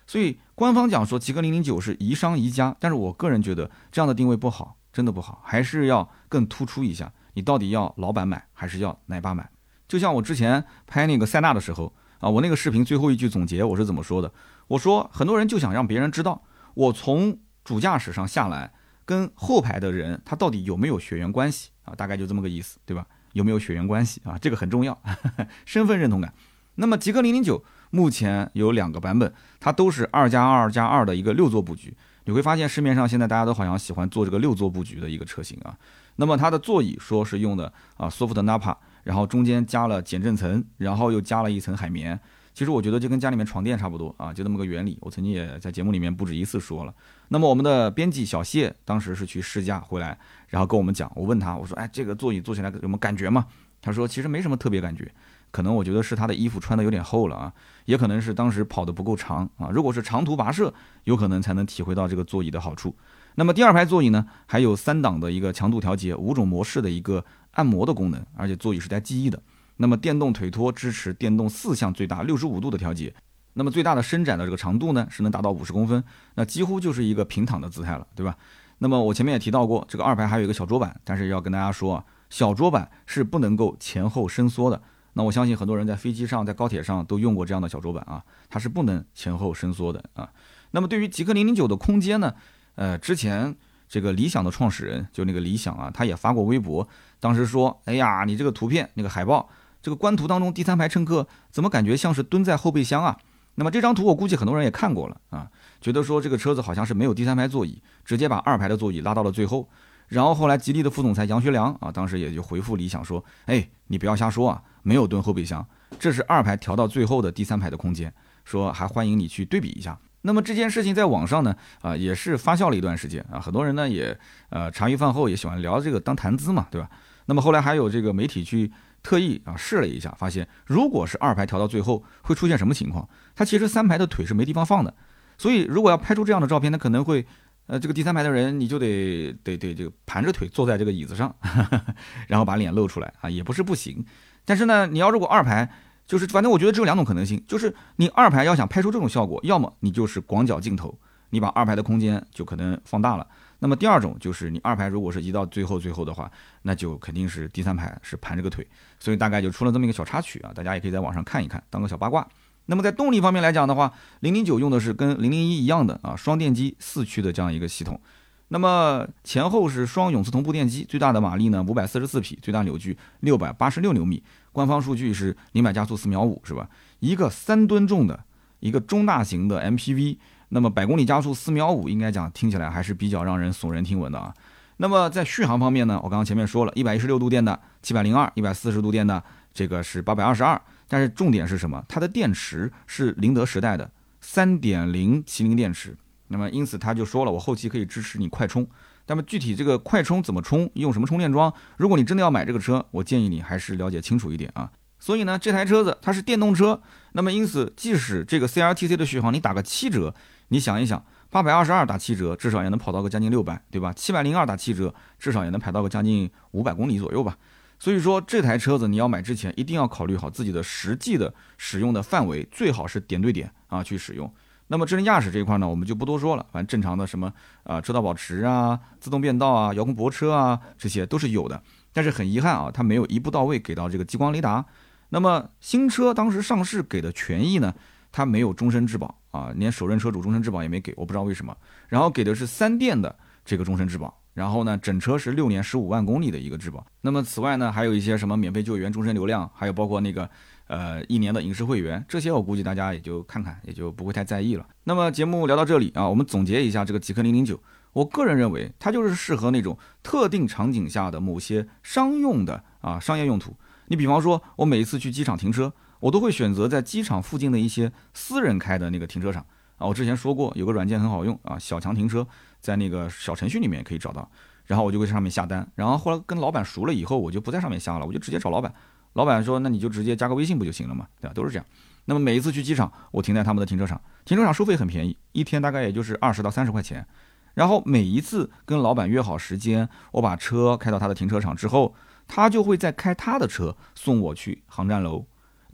所以官方讲说极氪零零九是宜商宜家，但是我个人觉得这样的定位不好，真的不好，还是要更突出一下，你到底要老板买还是要奶爸买？就像我之前拍那个塞纳的时候啊，我那个视频最后一句总结我是怎么说的？我说很多人就想让别人知道我从主驾驶上下来跟后排的人他到底有没有血缘关系啊？大概就这么个意思，对吧？有没有血缘关系啊？这个很重要，身份认同感。那么极氪零零九。目前有两个版本，它都是二加二加二的一个六座布局。你会发现市面上现在大家都好像喜欢做这个六座布局的一个车型啊。那么它的座椅说是用的啊 Soft Napa，然后中间加了减震层，然后又加了一层海绵。其实我觉得就跟家里面床垫差不多啊，就这么个原理。我曾经也在节目里面不止一次说了。那么我们的编辑小谢当时是去试驾回来，然后跟我们讲，我问他，我说，哎，这个座椅坐起来有什么感觉吗？他说其实没什么特别感觉。可能我觉得是他的衣服穿的有点厚了啊，也可能是当时跑的不够长啊。如果是长途跋涉，有可能才能体会到这个座椅的好处。那么第二排座椅呢，还有三档的一个强度调节、五种模式的一个按摩的功能，而且座椅是带记忆的。那么电动腿托支持电动四项最大六十五度的调节，那么最大的伸展的这个长度呢是能达到五十公分，那几乎就是一个平躺的姿态了，对吧？那么我前面也提到过，这个二排还有一个小桌板，但是要跟大家说啊，小桌板是不能够前后伸缩的。那我相信很多人在飞机上、在高铁上都用过这样的小桌板啊，它是不能前后伸缩的啊。那么对于极氪零零九的空间呢？呃，之前这个理想的创始人就那个理想啊，他也发过微博，当时说：“哎呀，你这个图片那个海报，这个官图当中第三排乘客怎么感觉像是蹲在后备箱啊？”那么这张图我估计很多人也看过了啊，觉得说这个车子好像是没有第三排座椅，直接把二排的座椅拉到了最后。然后后来吉利的副总裁杨学良啊，当时也就回复理想说：“哎，你不要瞎说啊。”没有蹲后备箱，这是二排调到最后的第三排的空间，说还欢迎你去对比一下。那么这件事情在网上呢，啊，也是发酵了一段时间啊，很多人呢也，呃，茶余饭后也喜欢聊这个当谈资嘛，对吧？那么后来还有这个媒体去特意啊试了一下，发现如果是二排调到最后会出现什么情况？它其实三排的腿是没地方放的，所以如果要拍出这样的照片，那可能会，呃，这个第三排的人你就得得得这个盘着腿坐在这个椅子上，然后把脸露出来啊，也不是不行。但是呢，你要如果二排。就是，反正我觉得只有两种可能性，就是你二排要想拍出这种效果，要么你就是广角镜头，你把二排的空间就可能放大了；那么第二种就是你二排如果是移到最后最后的话，那就肯定是第三排是盘着个腿，所以大概就出了这么一个小插曲啊，大家也可以在网上看一看，当个小八卦。那么在动力方面来讲的话，零零九用的是跟零零一一样的啊双电机四驱的这样一个系统，那么前后是双永磁同步电机，最大的马力呢五百四十四匹，最大扭矩六百八十六牛米。官方数据是零百加速四秒五，是吧？一个三吨重的一个中大型的 MPV，那么百公里加速四秒五，应该讲听起来还是比较让人耸人听闻的啊。那么在续航方面呢，我刚刚前面说了，一百一十六度电的七百零二，一百四十度电的这个是八百二十二。但是重点是什么？它的电池是宁德时代的三点零麒麟电池，那么因此他就说了，我后期可以支持你快充。那么具体这个快充怎么充，用什么充电桩？如果你真的要买这个车，我建议你还是了解清楚一点啊。所以呢，这台车子它是电动车，那么因此即使这个 CLTC 的续航你打个七折，你想一想，八百二十二打七折，至少也能跑到个将近六百，对吧？七百零二打七折，至少也能排到个将近五百公里左右吧。所以说这台车子你要买之前，一定要考虑好自己的实际的使用的范围，最好是点对点啊去使用。那么智能驾驶这一块呢，我们就不多说了。反正正常的什么啊，车道保持啊，自动变道啊，遥控泊车啊，这些都是有的。但是很遗憾啊，它没有一步到位给到这个激光雷达。那么新车当时上市给的权益呢，它没有终身质保啊，连首任车主终身质保也没给，我不知道为什么。然后给的是三电的这个终身质保。然后呢，整车是六年十五万公里的一个质保。那么此外呢，还有一些什么免费救援、终身流量，还有包括那个。呃，一年的影视会员，这些我估计大家也就看看，也就不会太在意了。那么节目聊到这里啊，我们总结一下这个极氪零零九，我个人认为它就是适合那种特定场景下的某些商用的啊商业用途。你比方说，我每一次去机场停车，我都会选择在机场附近的一些私人开的那个停车场啊。我之前说过，有个软件很好用啊，小强停车，在那个小程序里面可以找到，然后我就会上面下单，然后后来跟老板熟了以后，我就不在上面下了，我就直接找老板。老板说：“那你就直接加个微信不就行了嘛，对吧？都是这样。那么每一次去机场，我停在他们的停车场，停车场收费很便宜，一天大概也就是二十到三十块钱。然后每一次跟老板约好时间，我把车开到他的停车场之后，他就会再开他的车送我去航站楼。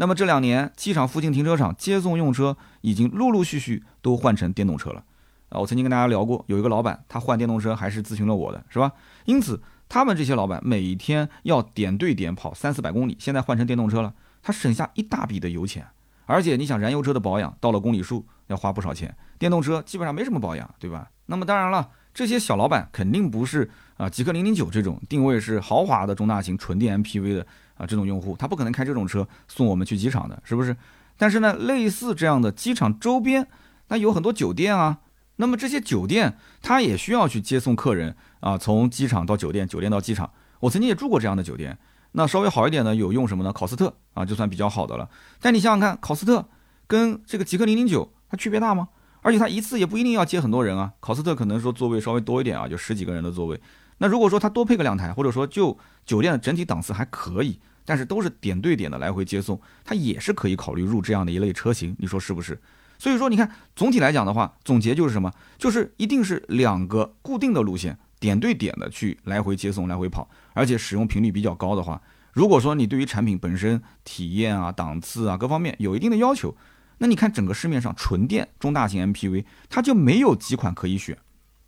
那么这两年，机场附近停车场接送用车已经陆陆续续都换成电动车了。啊，我曾经跟大家聊过，有一个老板他换电动车还是咨询了我的，是吧？因此。”他们这些老板每天要点对点跑三四百公里，现在换成电动车了，他省下一大笔的油钱。而且你想，燃油车的保养到了公里数要花不少钱，电动车基本上没什么保养，对吧？那么当然了，这些小老板肯定不是啊极氪零零九这种定位是豪华的中大型纯电 MPV 的啊这种用户，他不可能开这种车送我们去机场的，是不是？但是呢，类似这样的机场周边，那有很多酒店啊。那么这些酒店，他也需要去接送客人啊，从机场到酒店，酒店到机场。我曾经也住过这样的酒店，那稍微好一点的有用什么呢？考斯特啊，就算比较好的了。但你想想看，考斯特跟这个极客零零九，它区别大吗？而且它一次也不一定要接很多人啊。考斯特可能说座位稍微多一点啊，就十几个人的座位。那如果说它多配个两台，或者说就酒店的整体档次还可以，但是都是点对点的来回接送，它也是可以考虑入这样的一类车型。你说是不是？所以说，你看，总体来讲的话，总结就是什么？就是一定是两个固定的路线，点对点的去来回接送、来回跑，而且使用频率比较高的话，如果说你对于产品本身体验啊、档次啊各方面有一定的要求，那你看整个市面上纯电中大型 MPV，它就没有几款可以选。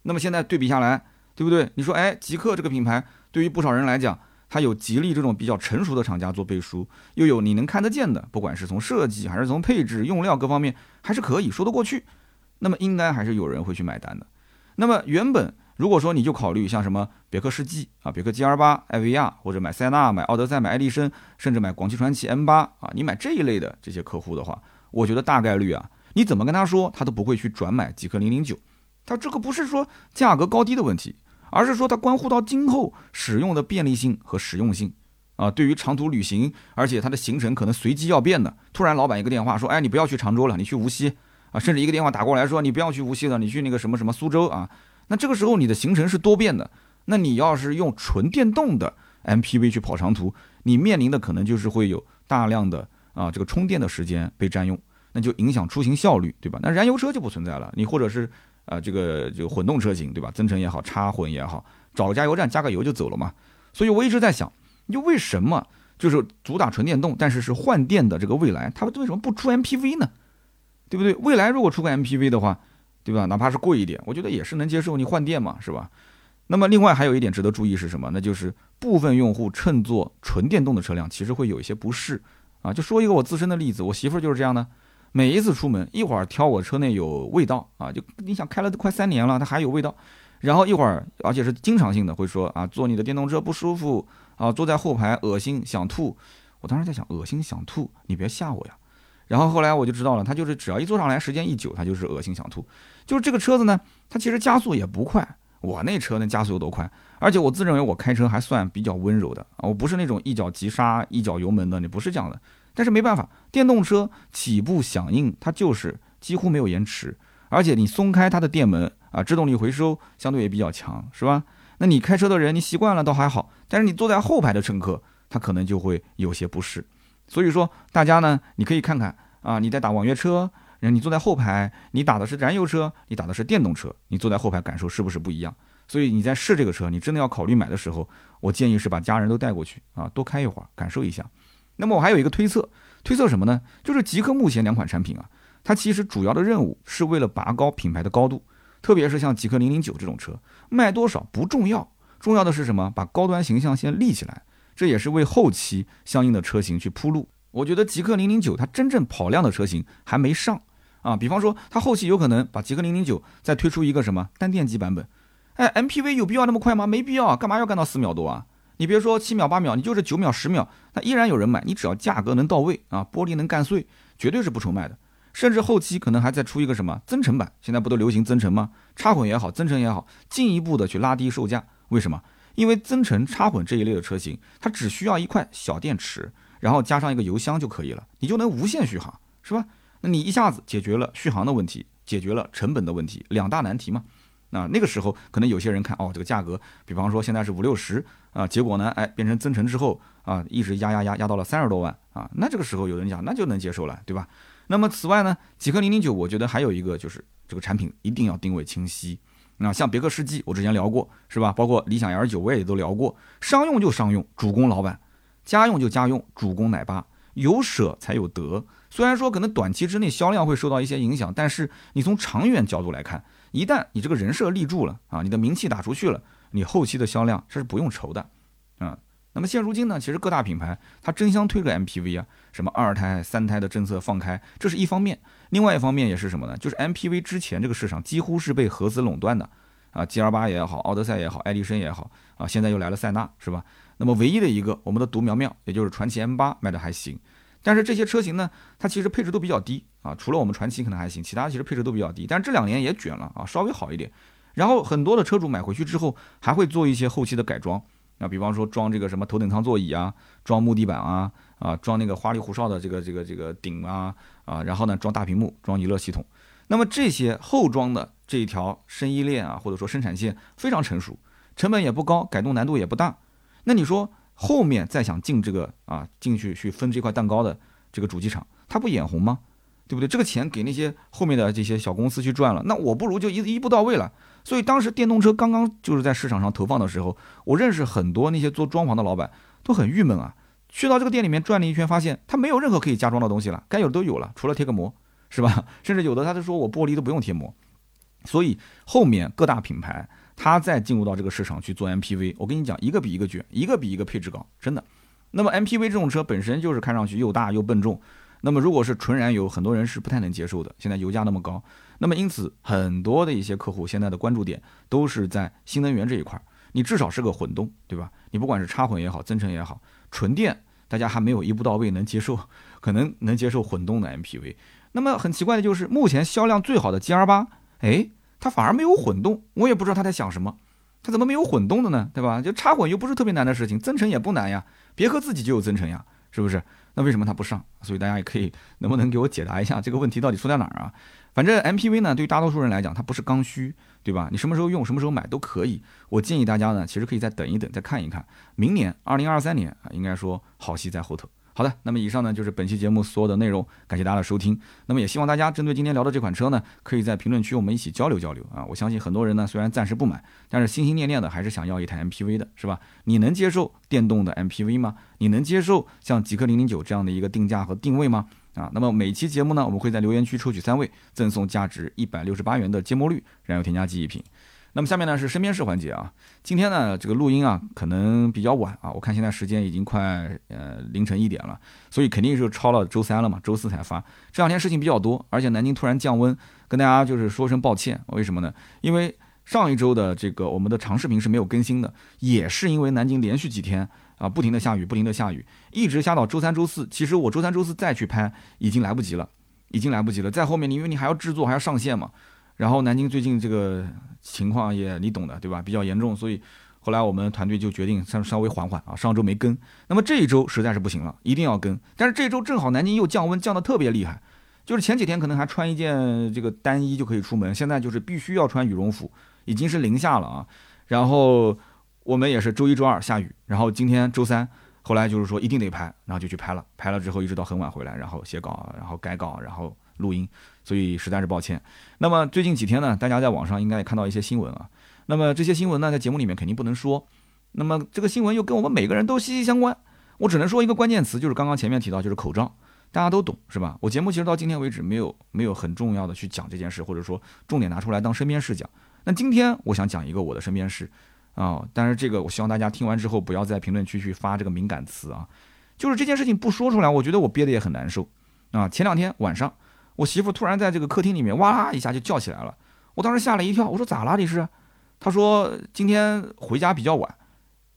那么现在对比下来，对不对？你说，哎，极客这个品牌对于不少人来讲。它有吉利这种比较成熟的厂家做背书，又有你能看得见的，不管是从设计还是从配置、用料各方面，还是可以说得过去。那么应该还是有人会去买单的。那么原本如果说你就考虑像什么别克世纪啊、别克 GL 八、艾维亚，或者买塞纳、买奥德赛、买爱力绅，甚至买广汽传祺 M 八啊，你买这一类的这些客户的话，我觉得大概率啊，你怎么跟他说，他都不会去转买极氪零零九。他这个不是说价格高低的问题。而是说它关乎到今后使用的便利性和实用性，啊，对于长途旅行，而且它的行程可能随机要变的，突然老板一个电话说，哎，你不要去常州了，你去无锡，啊，甚至一个电话打过来说你不要去无锡了，你去那个什么什么苏州。啊。那这个时候你的行程是多变的，那你要是用纯电动的 MPV 去跑长途，你面临的可能就是会有大量的啊这个充电的时间被占用，那就影响出行效率，对吧？那燃油车就不存在了，你或者是啊这个就混动车型，对吧？增程也好，插混也好，找个加油站加个油就走了嘛。所以我一直在想，就为什么就是主打纯电动，但是是换电的这个未来，它为什么不出 MPV 呢？对不对？未来如果出个 MPV 的话，对吧？哪怕是贵一点，我觉得也是能接受。你换电嘛，是吧？那么另外还有一点值得注意是什么？那就是部分用户乘坐纯电动的车辆，其实会有一些不适啊。就说一个我自身的例子，我媳妇儿就是这样的。每一次出门，一会儿挑我车内有味道啊，就你想开了都快三年了，它还有味道。然后一会儿，而且是经常性的会说啊，坐你的电动车不舒服啊，坐在后排恶心想吐。我当时在想，恶心想吐，你别吓我呀。然后后来我就知道了，他就是只要一坐上来，时间一久，他就是恶心想吐。就是这个车子呢，它其实加速也不快。我那车那加速有多快？而且我自认为我开车还算比较温柔的啊，我不是那种一脚急刹一脚油门的，你不是这样的。但是没办法，电动车起步响应它就是几乎没有延迟，而且你松开它的电门。啊，制动力回收相对也比较强，是吧？那你开车的人你习惯了倒还好，但是你坐在后排的乘客他可能就会有些不适。所以说大家呢，你可以看看啊，你在打网约车，你坐在后排，你打的是燃油车，你打的是电动车，你坐在后排感受是不是不一样？所以你在试这个车，你真的要考虑买的时候，我建议是把家人都带过去啊，多开一会儿感受一下。那么我还有一个推测，推测什么呢？就是极客目前两款产品啊，它其实主要的任务是为了拔高品牌的高度。特别是像极氪零零九这种车，卖多少不重要，重要的是什么？把高端形象先立起来，这也是为后期相应的车型去铺路。我觉得极氪零零九它真正跑量的车型还没上啊，比方说它后期有可能把极氪零零九再推出一个什么单电机版本。哎，MPV 有必要那么快吗？没必要，干嘛要干到四秒多啊？你别说七秒八秒，你就是九秒十秒，那依然有人买。你只要价格能到位啊，玻璃能干碎，绝对是不愁卖的。甚至后期可能还再出一个什么增程版，现在不都流行增程吗？插混也好，增程也好，进一步的去拉低售价。为什么？因为增程、插混这一类的车型，它只需要一块小电池，然后加上一个油箱就可以了，你就能无限续航，是吧？那你一下子解决了续航的问题，解决了成本的问题，两大难题嘛。那那个时候可能有些人看哦，这个价格，比方说现在是五六十啊，结果呢，哎，变成增程之后啊，一直压压压压到了三十多万啊，那这个时候有人讲那就能接受了，对吧？那么此外呢，极氪零零九，我觉得还有一个就是这个产品一定要定位清晰。那像别克世纪，我之前聊过，是吧？包括理想 L 九，我也都聊过。商用就商用，主攻老板；家用就家用，主攻奶爸。有舍才有得。虽然说可能短期之内销量会受到一些影响，但是你从长远角度来看，一旦你这个人设立住了啊，你的名气打出去了，你后期的销量这是不用愁的，啊。那么现如今呢，其实各大品牌它争相推个 MPV 啊，什么二胎、三胎的政策放开，这是一方面；另外一方面也是什么呢？就是 MPV 之前这个市场几乎是被合资垄断的啊，G L 八也好，奥德赛也好，爱迪生也好啊，现在又来了塞纳，是吧？那么唯一的一个我们的独苗苗，也就是传祺 M 八卖的还行，但是这些车型呢，它其实配置都比较低啊，除了我们传奇可能还行，其他其实配置都比较低，但是这两年也卷了啊，稍微好一点。然后很多的车主买回去之后，还会做一些后期的改装。那比方说装这个什么头等舱座椅啊，装木地板啊，啊装那个花里胡哨的这个这个这个顶啊，啊然后呢装大屏幕，装娱乐系统。那么这些后装的这一条生意链啊，或者说生产线非常成熟，成本也不高，改动难度也不大。那你说后面再想进这个啊进去去分这块蛋糕的这个主机厂，他不眼红吗？对不对？这个钱给那些后面的这些小公司去赚了，那我不如就一一步到位了。所以当时电动车刚刚就是在市场上投放的时候，我认识很多那些做装潢的老板都很郁闷啊。去到这个店里面转了一圈，发现他没有任何可以加装的东西了，该有的都有了，除了贴个膜，是吧？甚至有的他就说我玻璃都不用贴膜。所以后面各大品牌他再进入到这个市场去做 MPV，我跟你讲，一个比一个卷，一个比一个配置高，真的。那么 MPV 这种车本身就是看上去又大又笨重。那么如果是纯燃油，很多人是不太能接受的。现在油价那么高，那么因此很多的一些客户现在的关注点都是在新能源这一块儿。你至少是个混动，对吧？你不管是插混也好，增程也好，纯电大家还没有一步到位能接受，可能能接受混动的 MPV。那么很奇怪的就是，目前销量最好的 GR 八，哎，它反而没有混动，我也不知道他在想什么，它怎么没有混动的呢？对吧？就插混又不是特别难的事情，增程也不难呀，别克自己就有增程呀，是不是？那为什么他不上？所以大家也可以能不能给我解答一下这个问题到底出在哪儿啊？反正 MPV 呢，对于大多数人来讲，它不是刚需，对吧？你什么时候用，什么时候买都可以。我建议大家呢，其实可以再等一等，再看一看，明年二零二三年啊，应该说好戏在后头。好的，那么以上呢就是本期节目所有的内容，感谢大家的收听。那么也希望大家针对今天聊的这款车呢，可以在评论区我们一起交流交流啊。我相信很多人呢，虽然暂时不买，但是心心念念的还是想要一台 MPV 的，是吧？你能接受电动的 MPV 吗？你能接受像极氪零零九这样的一个定价和定位吗？啊，那么每期节目呢，我们会在留言区抽取三位，赠送价值一百六十八元的芥末绿燃油添加剂一瓶。那么下面呢是身边事环节啊，今天呢这个录音啊可能比较晚啊，我看现在时间已经快呃凌晨一点了，所以肯定是超了周三了嘛，周四才发。这两天事情比较多，而且南京突然降温，跟大家就是说声抱歉。为什么呢？因为上一周的这个我们的长视频是没有更新的，也是因为南京连续几天啊不停的下雨，不停的下雨，一直下到周三、周四。其实我周三、周四再去拍已经来不及了，已经来不及了。在后面你，因为你还要制作，还要上线嘛。然后南京最近这个情况也你懂的，对吧？比较严重，所以后来我们团队就决定稍稍微缓缓啊。上周没跟，那么这一周实在是不行了，一定要跟。但是这周正好南京又降温，降得特别厉害，就是前几天可能还穿一件这个单衣就可以出门，现在就是必须要穿羽绒服，已经是零下了啊。然后我们也是周一周二下雨，然后今天周三，后来就是说一定得拍，然后就去拍了，拍了之后一直到很晚回来，然后写稿，然后改稿，然后录音。所以实在是抱歉。那么最近几天呢，大家在网上应该也看到一些新闻啊。那么这些新闻呢，在节目里面肯定不能说。那么这个新闻又跟我们每个人都息息相关。我只能说一个关键词，就是刚刚前面提到，就是口罩，大家都懂是吧？我节目其实到今天为止没有没有很重要的去讲这件事，或者说重点拿出来当身边事讲。那今天我想讲一个我的身边事啊，但是这个我希望大家听完之后不要在评论区去发这个敏感词啊。就是这件事情不说出来，我觉得我憋得也很难受啊。前两天晚上。我媳妇突然在这个客厅里面哇啦一下就叫起来了，我当时吓了一跳，我说咋啦这是？她说今天回家比较晚，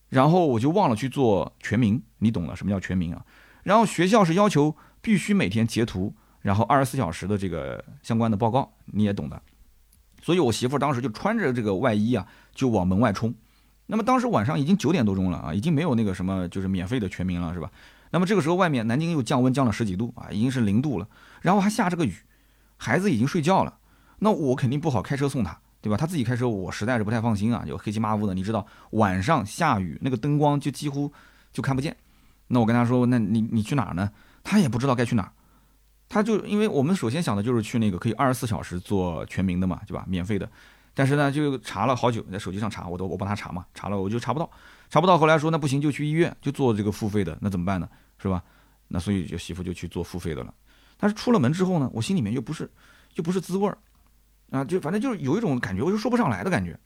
然后我就忘了去做全民，你懂了什么叫全民啊？然后学校是要求必须每天截图，然后二十四小时的这个相关的报告，你也懂的。所以我媳妇当时就穿着这个外衣啊，就往门外冲。那么当时晚上已经九点多钟了啊，已经没有那个什么就是免费的全民了，是吧？那么这个时候外面南京又降温，降了十几度啊，已经是零度了。然后还下着个雨，孩子已经睡觉了，那我肯定不好开车送他，对吧？他自己开车，我实在是不太放心啊，就黑漆麻乌的，你知道，晚上下雨，那个灯光就几乎就看不见。那我跟他说，那你你去哪儿呢？他也不知道该去哪儿，他就因为我们首先想的就是去那个可以二十四小时做全民的嘛，对吧？免费的。但是呢，就查了好久，在手机上查，我都我帮他查嘛，查了我就查不到，查不到。后来说那不行，就去医院就做这个付费的，那怎么办呢？是吧？那所以就媳妇就去做付费的了。但是出了门之后呢，我心里面又不是，又不是滋味儿，啊，就反正就是有一种感觉，我就说不上来的感觉。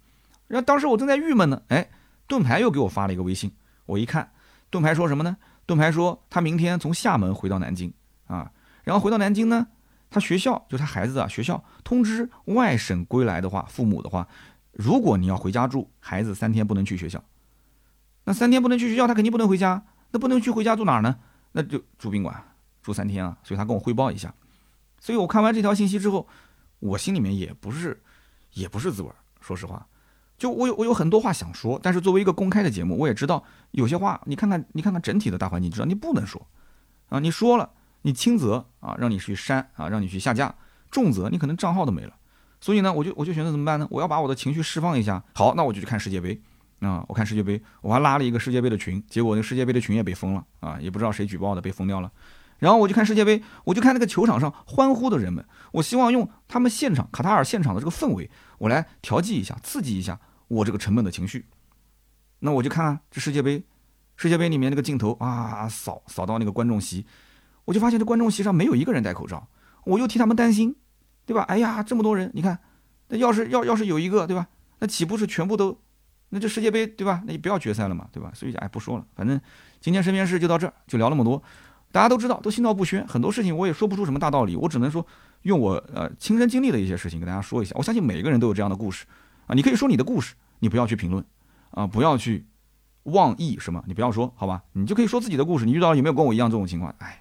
然后当时我正在郁闷呢，哎，盾牌又给我发了一个微信，我一看，盾牌说什么呢？盾牌说他明天从厦门回到南京啊，然后回到南京呢，他学校就他孩子啊，学校通知外省归来的话，父母的话，如果你要回家住，孩子三天不能去学校。那三天不能去学校，他肯定不能回家，那不能去回家住哪儿呢？那就住宾馆。住三天啊，所以他跟我汇报一下，所以我看完这条信息之后，我心里面也不是，也不是滋味。说实话，就我有我有很多话想说，但是作为一个公开的节目，我也知道有些话，你看看你看看整体的大环境，知道你不能说啊，你说了，你轻则啊让你去删啊，让你去下架，重则你可能账号都没了。所以呢，我就我就选择怎么办呢？我要把我的情绪释放一下。好，那我就去看世界杯啊，我看世界杯，我还拉了一个世界杯的群，结果那世界杯的群也被封了啊，也不知道谁举报的，被封掉了。然后我就看世界杯，我就看那个球场上欢呼的人们，我希望用他们现场卡塔尔现场的这个氛围，我来调剂一下、刺激一下我这个沉闷的情绪。那我就看看这世界杯，世界杯里面那个镜头啊，扫扫到那个观众席，我就发现这观众席上没有一个人戴口罩，我又替他们担心，对吧？哎呀，这么多人，你看，那要是要要是有一个，对吧？那岂不是全部都，那这世界杯，对吧？那就不要决赛了嘛，对吧？所以哎，不说了，反正今天身边事就到这儿，就聊那么多。大家都知道，都心照不宣，很多事情我也说不出什么大道理，我只能说用我呃亲身经历的一些事情跟大家说一下。我相信每个人都有这样的故事啊，你可以说你的故事，你不要去评论啊，不要去妄议什么，你不要说好吧，你就可以说自己的故事。你遇到有没有跟我一样这种情况？哎，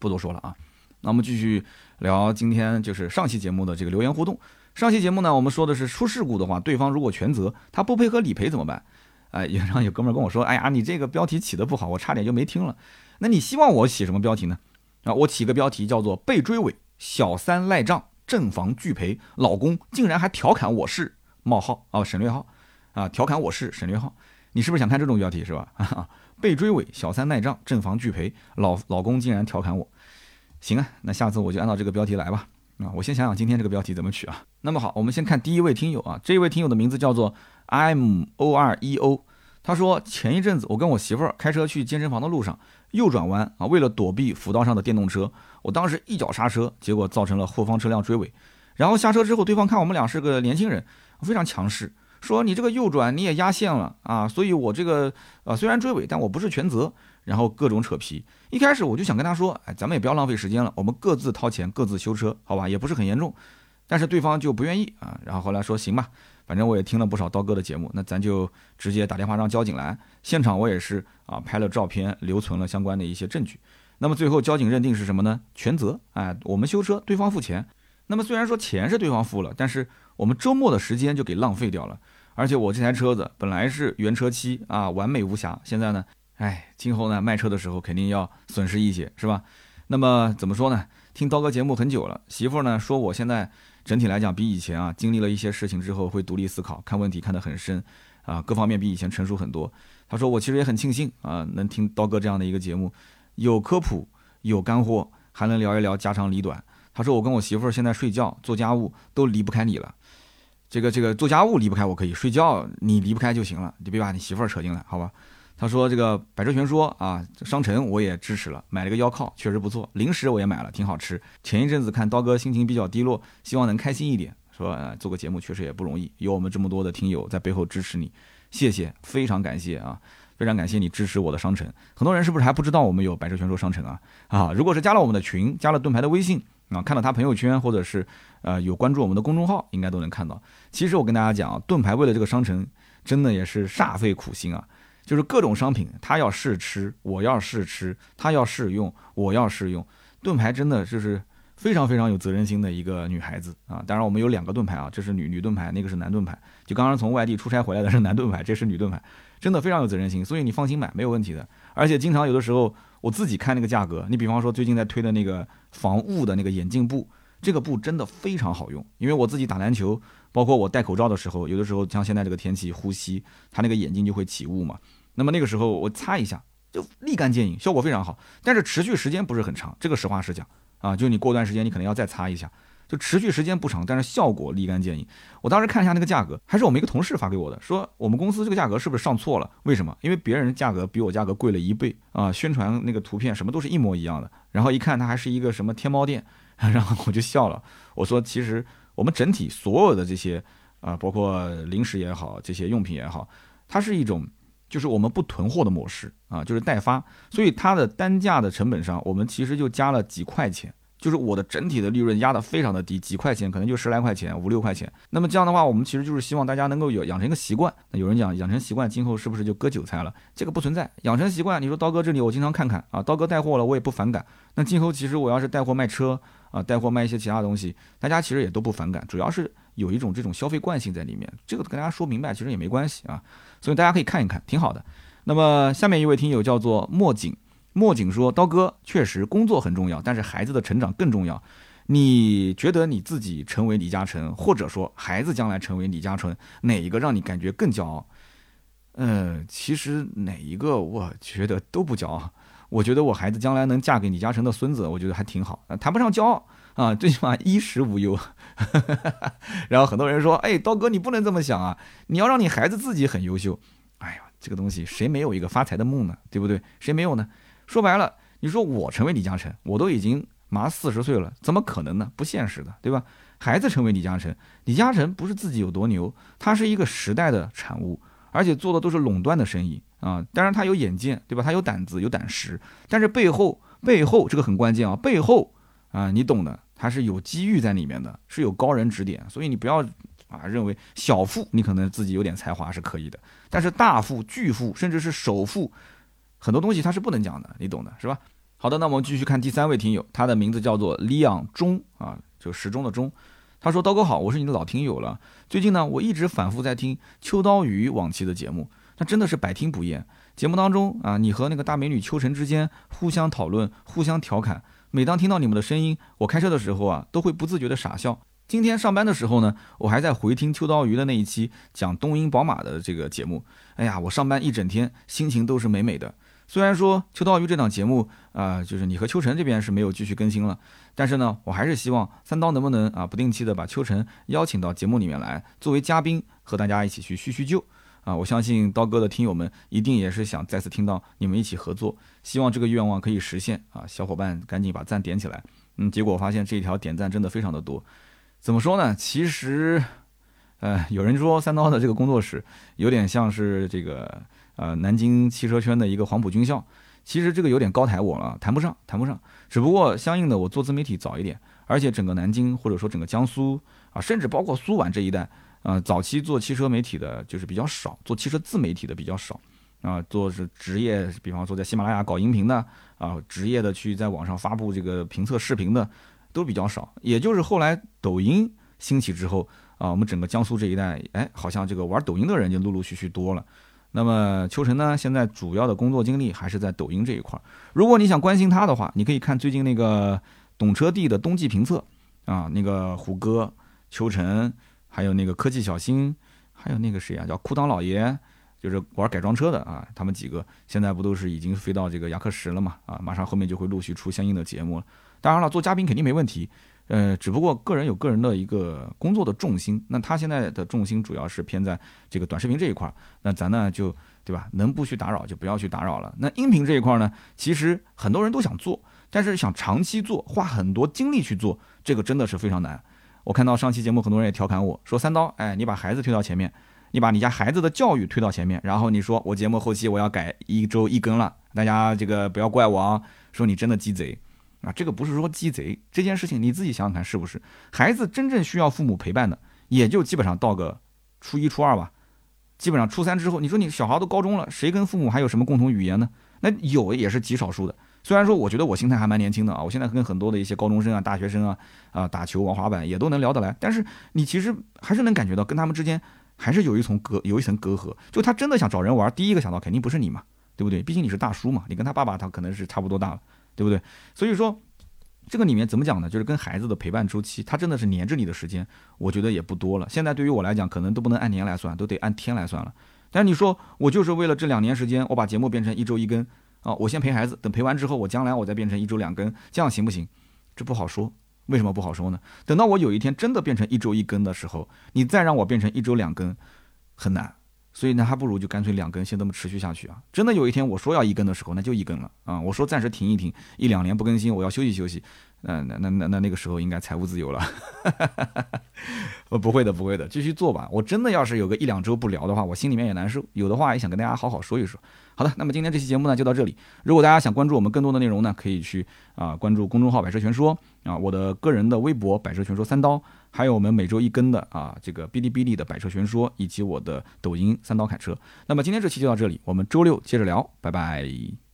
不多说了啊。那我们继续聊今天就是上期节目的这个留言互动。上期节目呢，我们说的是出事故的话，对方如果全责，他不配合理赔怎么办？哎，然后有哥们跟我说，哎呀，你这个标题起的不好，我差点就没听了。那你希望我写什么标题呢？啊，我起个标题叫做“被追尾，小三赖账，正房拒赔，老公竟然还调侃我是冒号啊省略号啊调侃我是省略号”，你是不是想看这种标题是吧？被追尾，小三赖账，正房拒赔，老老公竟然调侃我。行啊，那下次我就按照这个标题来吧。啊，我先想想今天这个标题怎么取啊。那么好，我们先看第一位听友啊，这位听友的名字叫做 M O R E O。他说前一阵子我跟我媳妇儿开车去健身房的路上，右转弯啊，为了躲避辅道上的电动车，我当时一脚刹车，结果造成了后方车辆追尾。然后下车之后，对方看我们俩是个年轻人，非常强势，说你这个右转你也压线了啊，所以我这个呃虽然追尾，但我不是全责。然后各种扯皮。一开始我就想跟他说，哎，咱们也不要浪费时间了，我们各自掏钱，各自修车，好吧，也不是很严重。但是对方就不愿意啊。然后后来说行吧。反正我也听了不少刀哥的节目，那咱就直接打电话让交警来。现场我也是啊，拍了照片，留存了相关的一些证据。那么最后交警认定是什么呢？全责。哎，我们修车，对方付钱。那么虽然说钱是对方付了，但是我们周末的时间就给浪费掉了。而且我这台车子本来是原车漆啊，完美无瑕。现在呢，哎，今后呢卖车的时候肯定要损失一些，是吧？那么怎么说呢？听刀哥节目很久了，媳妇呢说我现在。整体来讲，比以前啊经历了一些事情之后，会独立思考，看问题看得很深，啊，各方面比以前成熟很多。他说我其实也很庆幸啊，能听刀哥这样的一个节目，有科普，有干货，还能聊一聊家长里短。他说我跟我媳妇儿现在睡觉、做家务都离不开你了。这个这个做家务离不开我可以，睡觉你离不开就行了，你别把你媳妇儿扯进来，好吧？他说：“这个百车全说啊，商城我也支持了，买了个腰靠，确实不错。零食我也买了，挺好吃。前一阵子看刀哥心情比较低落，希望能开心一点。说呃，做个节目确实也不容易，有我们这么多的听友在背后支持你，谢谢，非常感谢啊，非常感谢你支持我的商城。很多人是不是还不知道我们有百车全说商城啊？啊，如果是加了我们的群，加了盾牌的微信啊，看到他朋友圈或者是呃有关注我们的公众号，应该都能看到。其实我跟大家讲，盾牌为了这个商城，真的也是煞费苦心啊。”就是各种商品，他要试吃，我要试吃；他要试用，我要试用。盾牌真的就是非常非常有责任心的一个女孩子啊！当然，我们有两个盾牌啊，这是女女盾牌，那个是男盾牌。就刚刚从外地出差回来的是男盾牌，这是女盾牌，真的非常有责任心，所以你放心买没有问题的。而且经常有的时候我自己看那个价格，你比方说最近在推的那个防雾的那个眼镜布，这个布真的非常好用，因为我自己打篮球。包括我戴口罩的时候，有的时候像现在这个天气，呼吸它那个眼睛就会起雾嘛。那么那个时候我擦一下，就立竿见影，效果非常好。但是持续时间不是很长，这个实话实讲啊，就你过段时间你可能要再擦一下，就持续时间不长，但是效果立竿见影。我当时看一下那个价格，还是我们一个同事发给我的，说我们公司这个价格是不是上错了？为什么？因为别人价格比我价格贵了一倍啊，宣传那个图片什么都是一模一样的。然后一看它还是一个什么天猫店，然后我就笑了，我说其实。我们整体所有的这些啊，包括零食也好，这些用品也好，它是一种就是我们不囤货的模式啊，就是代发，所以它的单价的成本上，我们其实就加了几块钱，就是我的整体的利润压得非常的低，几块钱可能就十来块钱，五六块钱。那么这样的话，我们其实就是希望大家能够有养成一个习惯。那有人讲养成习惯，今后是不是就割韭菜了？这个不存在，养成习惯。你说刀哥这里我经常看看啊，刀哥带货了，我也不反感。那今后其实我要是带货卖车。啊，带货卖一些其他东西，大家其实也都不反感，主要是有一种这种消费惯性在里面，这个跟大家说明白其实也没关系啊，所以大家可以看一看，挺好的。那么下面一位听友叫做墨景，墨景说：刀哥确实工作很重要，但是孩子的成长更重要。你觉得你自己成为李嘉诚，或者说孩子将来成为李嘉诚，哪一个让你感觉更骄傲？嗯，其实哪一个我觉得都不骄傲。我觉得我孩子将来能嫁给李嘉诚的孙子，我觉得还挺好，谈不上骄傲啊，最起码衣食无忧。然后很多人说，哎，刀哥你不能这么想啊，你要让你孩子自己很优秀。哎呀，这个东西谁没有一个发财的梦呢？对不对？谁没有呢？说白了，你说我成为李嘉诚，我都已经马四十岁了，怎么可能呢？不现实的，对吧？孩子成为李嘉诚，李嘉诚不是自己有多牛，他是一个时代的产物，而且做的都是垄断的生意。啊，当然他有眼见，对吧？他有胆子，有胆识，但是背后背后这个很关键啊，背后啊，你懂的，他是有机遇在里面的，是有高人指点，所以你不要啊认为小富你可能自己有点才华是可以的，但是大富巨富甚至是首富，很多东西他是不能讲的，你懂的是吧？好的，那我们继续看第三位听友，他的名字叫做李昂钟啊，就时钟的钟，他说刀哥好，我是你的老听友了，最近呢我一直反复在听秋刀鱼往期的节目。那真的是百听不厌。节目当中啊，你和那个大美女秋晨之间互相讨论、互相调侃。每当听到你们的声音，我开车的时候啊，都会不自觉的傻笑。今天上班的时候呢，我还在回听秋刀鱼的那一期讲东瀛宝马的这个节目。哎呀，我上班一整天心情都是美美的。虽然说秋刀鱼这档节目啊，就是你和秋晨这边是没有继续更新了，但是呢，我还是希望三刀能不能啊，不定期的把秋晨邀请到节目里面来，作为嘉宾和大家一起去叙叙旧。啊，我相信刀哥的听友们一定也是想再次听到你们一起合作，希望这个愿望可以实现啊！小伙伴赶紧把赞点起来。嗯，结果发现这一条点赞真的非常的多。怎么说呢？其实，呃，有人说三刀的这个工作室有点像是这个呃南京汽车圈的一个黄埔军校。其实这个有点高抬我了，谈不上，谈不上。只不过相应的我做自媒体早一点，而且整个南京或者说整个江苏啊，甚至包括苏皖这一带。啊，早期做汽车媒体的就是比较少，做汽车自媒体的比较少，啊，做是职业，比方说在喜马拉雅搞音频的，啊，职业的去在网上发布这个评测视频的，都比较少。也就是后来抖音兴起之后，啊，我们整个江苏这一带，哎，好像这个玩抖音的人就陆陆续续多了。那么秋晨呢，现在主要的工作经历还是在抖音这一块。如果你想关心他的话，你可以看最近那个懂车帝的冬季评测，啊，那个虎哥、秋晨。还有那个科技小新，还有那个谁啊，叫裤裆老爷，就是玩改装车的啊。他们几个现在不都是已经飞到这个雅克什了嘛？啊，马上后面就会陆续出相应的节目了。当然了，做嘉宾肯定没问题，呃，只不过个人有个人的一个工作的重心。那他现在的重心主要是偏在这个短视频这一块儿，那咱呢就对吧？能不去打扰就不要去打扰了。那音频这一块儿呢，其实很多人都想做，但是想长期做，花很多精力去做，这个真的是非常难。我看到上期节目，很多人也调侃我说：“三刀，哎，你把孩子推到前面，你把你家孩子的教育推到前面，然后你说我节目后期我要改一周一更了，大家这个不要怪我啊，说你真的鸡贼啊！这个不是说鸡贼这件事情，你自己想想看是不是？孩子真正需要父母陪伴的，也就基本上到个初一初二吧，基本上初三之后，你说你小孩都高中了，谁跟父母还有什么共同语言呢？那有也是极少数的。”虽然说我觉得我心态还蛮年轻的啊，我现在跟很多的一些高中生啊、大学生啊啊打球、玩滑板也都能聊得来，但是你其实还是能感觉到跟他们之间还是有一层隔有一层隔阂。就他真的想找人玩，第一个想到肯定不是你嘛，对不对？毕竟你是大叔嘛，你跟他爸爸他可能是差不多大了，对不对？所以说这个里面怎么讲呢？就是跟孩子的陪伴周期，他真的是黏着你的时间，我觉得也不多了。现在对于我来讲，可能都不能按年来算，都得按天来算了。但是你说我就是为了这两年时间，我把节目变成一周一更。啊，我先陪孩子，等陪完之后，我将来我再变成一周两更，这样行不行？这不好说，为什么不好说呢？等到我有一天真的变成一周一更的时候，你再让我变成一周两更，很难。所以呢，还不如就干脆两更，先这么持续下去啊！真的有一天我说要一根的时候，那就一根了啊！我说暂时停一停，一两年不更新，我要休息休息。嗯，那那那那那个时候应该财务自由了。我，不会的，不会的，继续做吧。我真的要是有个一两周不聊的话，我心里面也难受。有的话也想跟大家好好说一说。好的，那么今天这期节目呢就到这里。如果大家想关注我们更多的内容呢，可以去啊关注公众号“百车全说”啊，我的个人的微博“百车全说三刀”，还有我们每周一更的啊这个哔哩哔哩的“百车全说”，以及我的抖音“三刀砍车”。那么今天这期就到这里，我们周六接着聊，拜拜。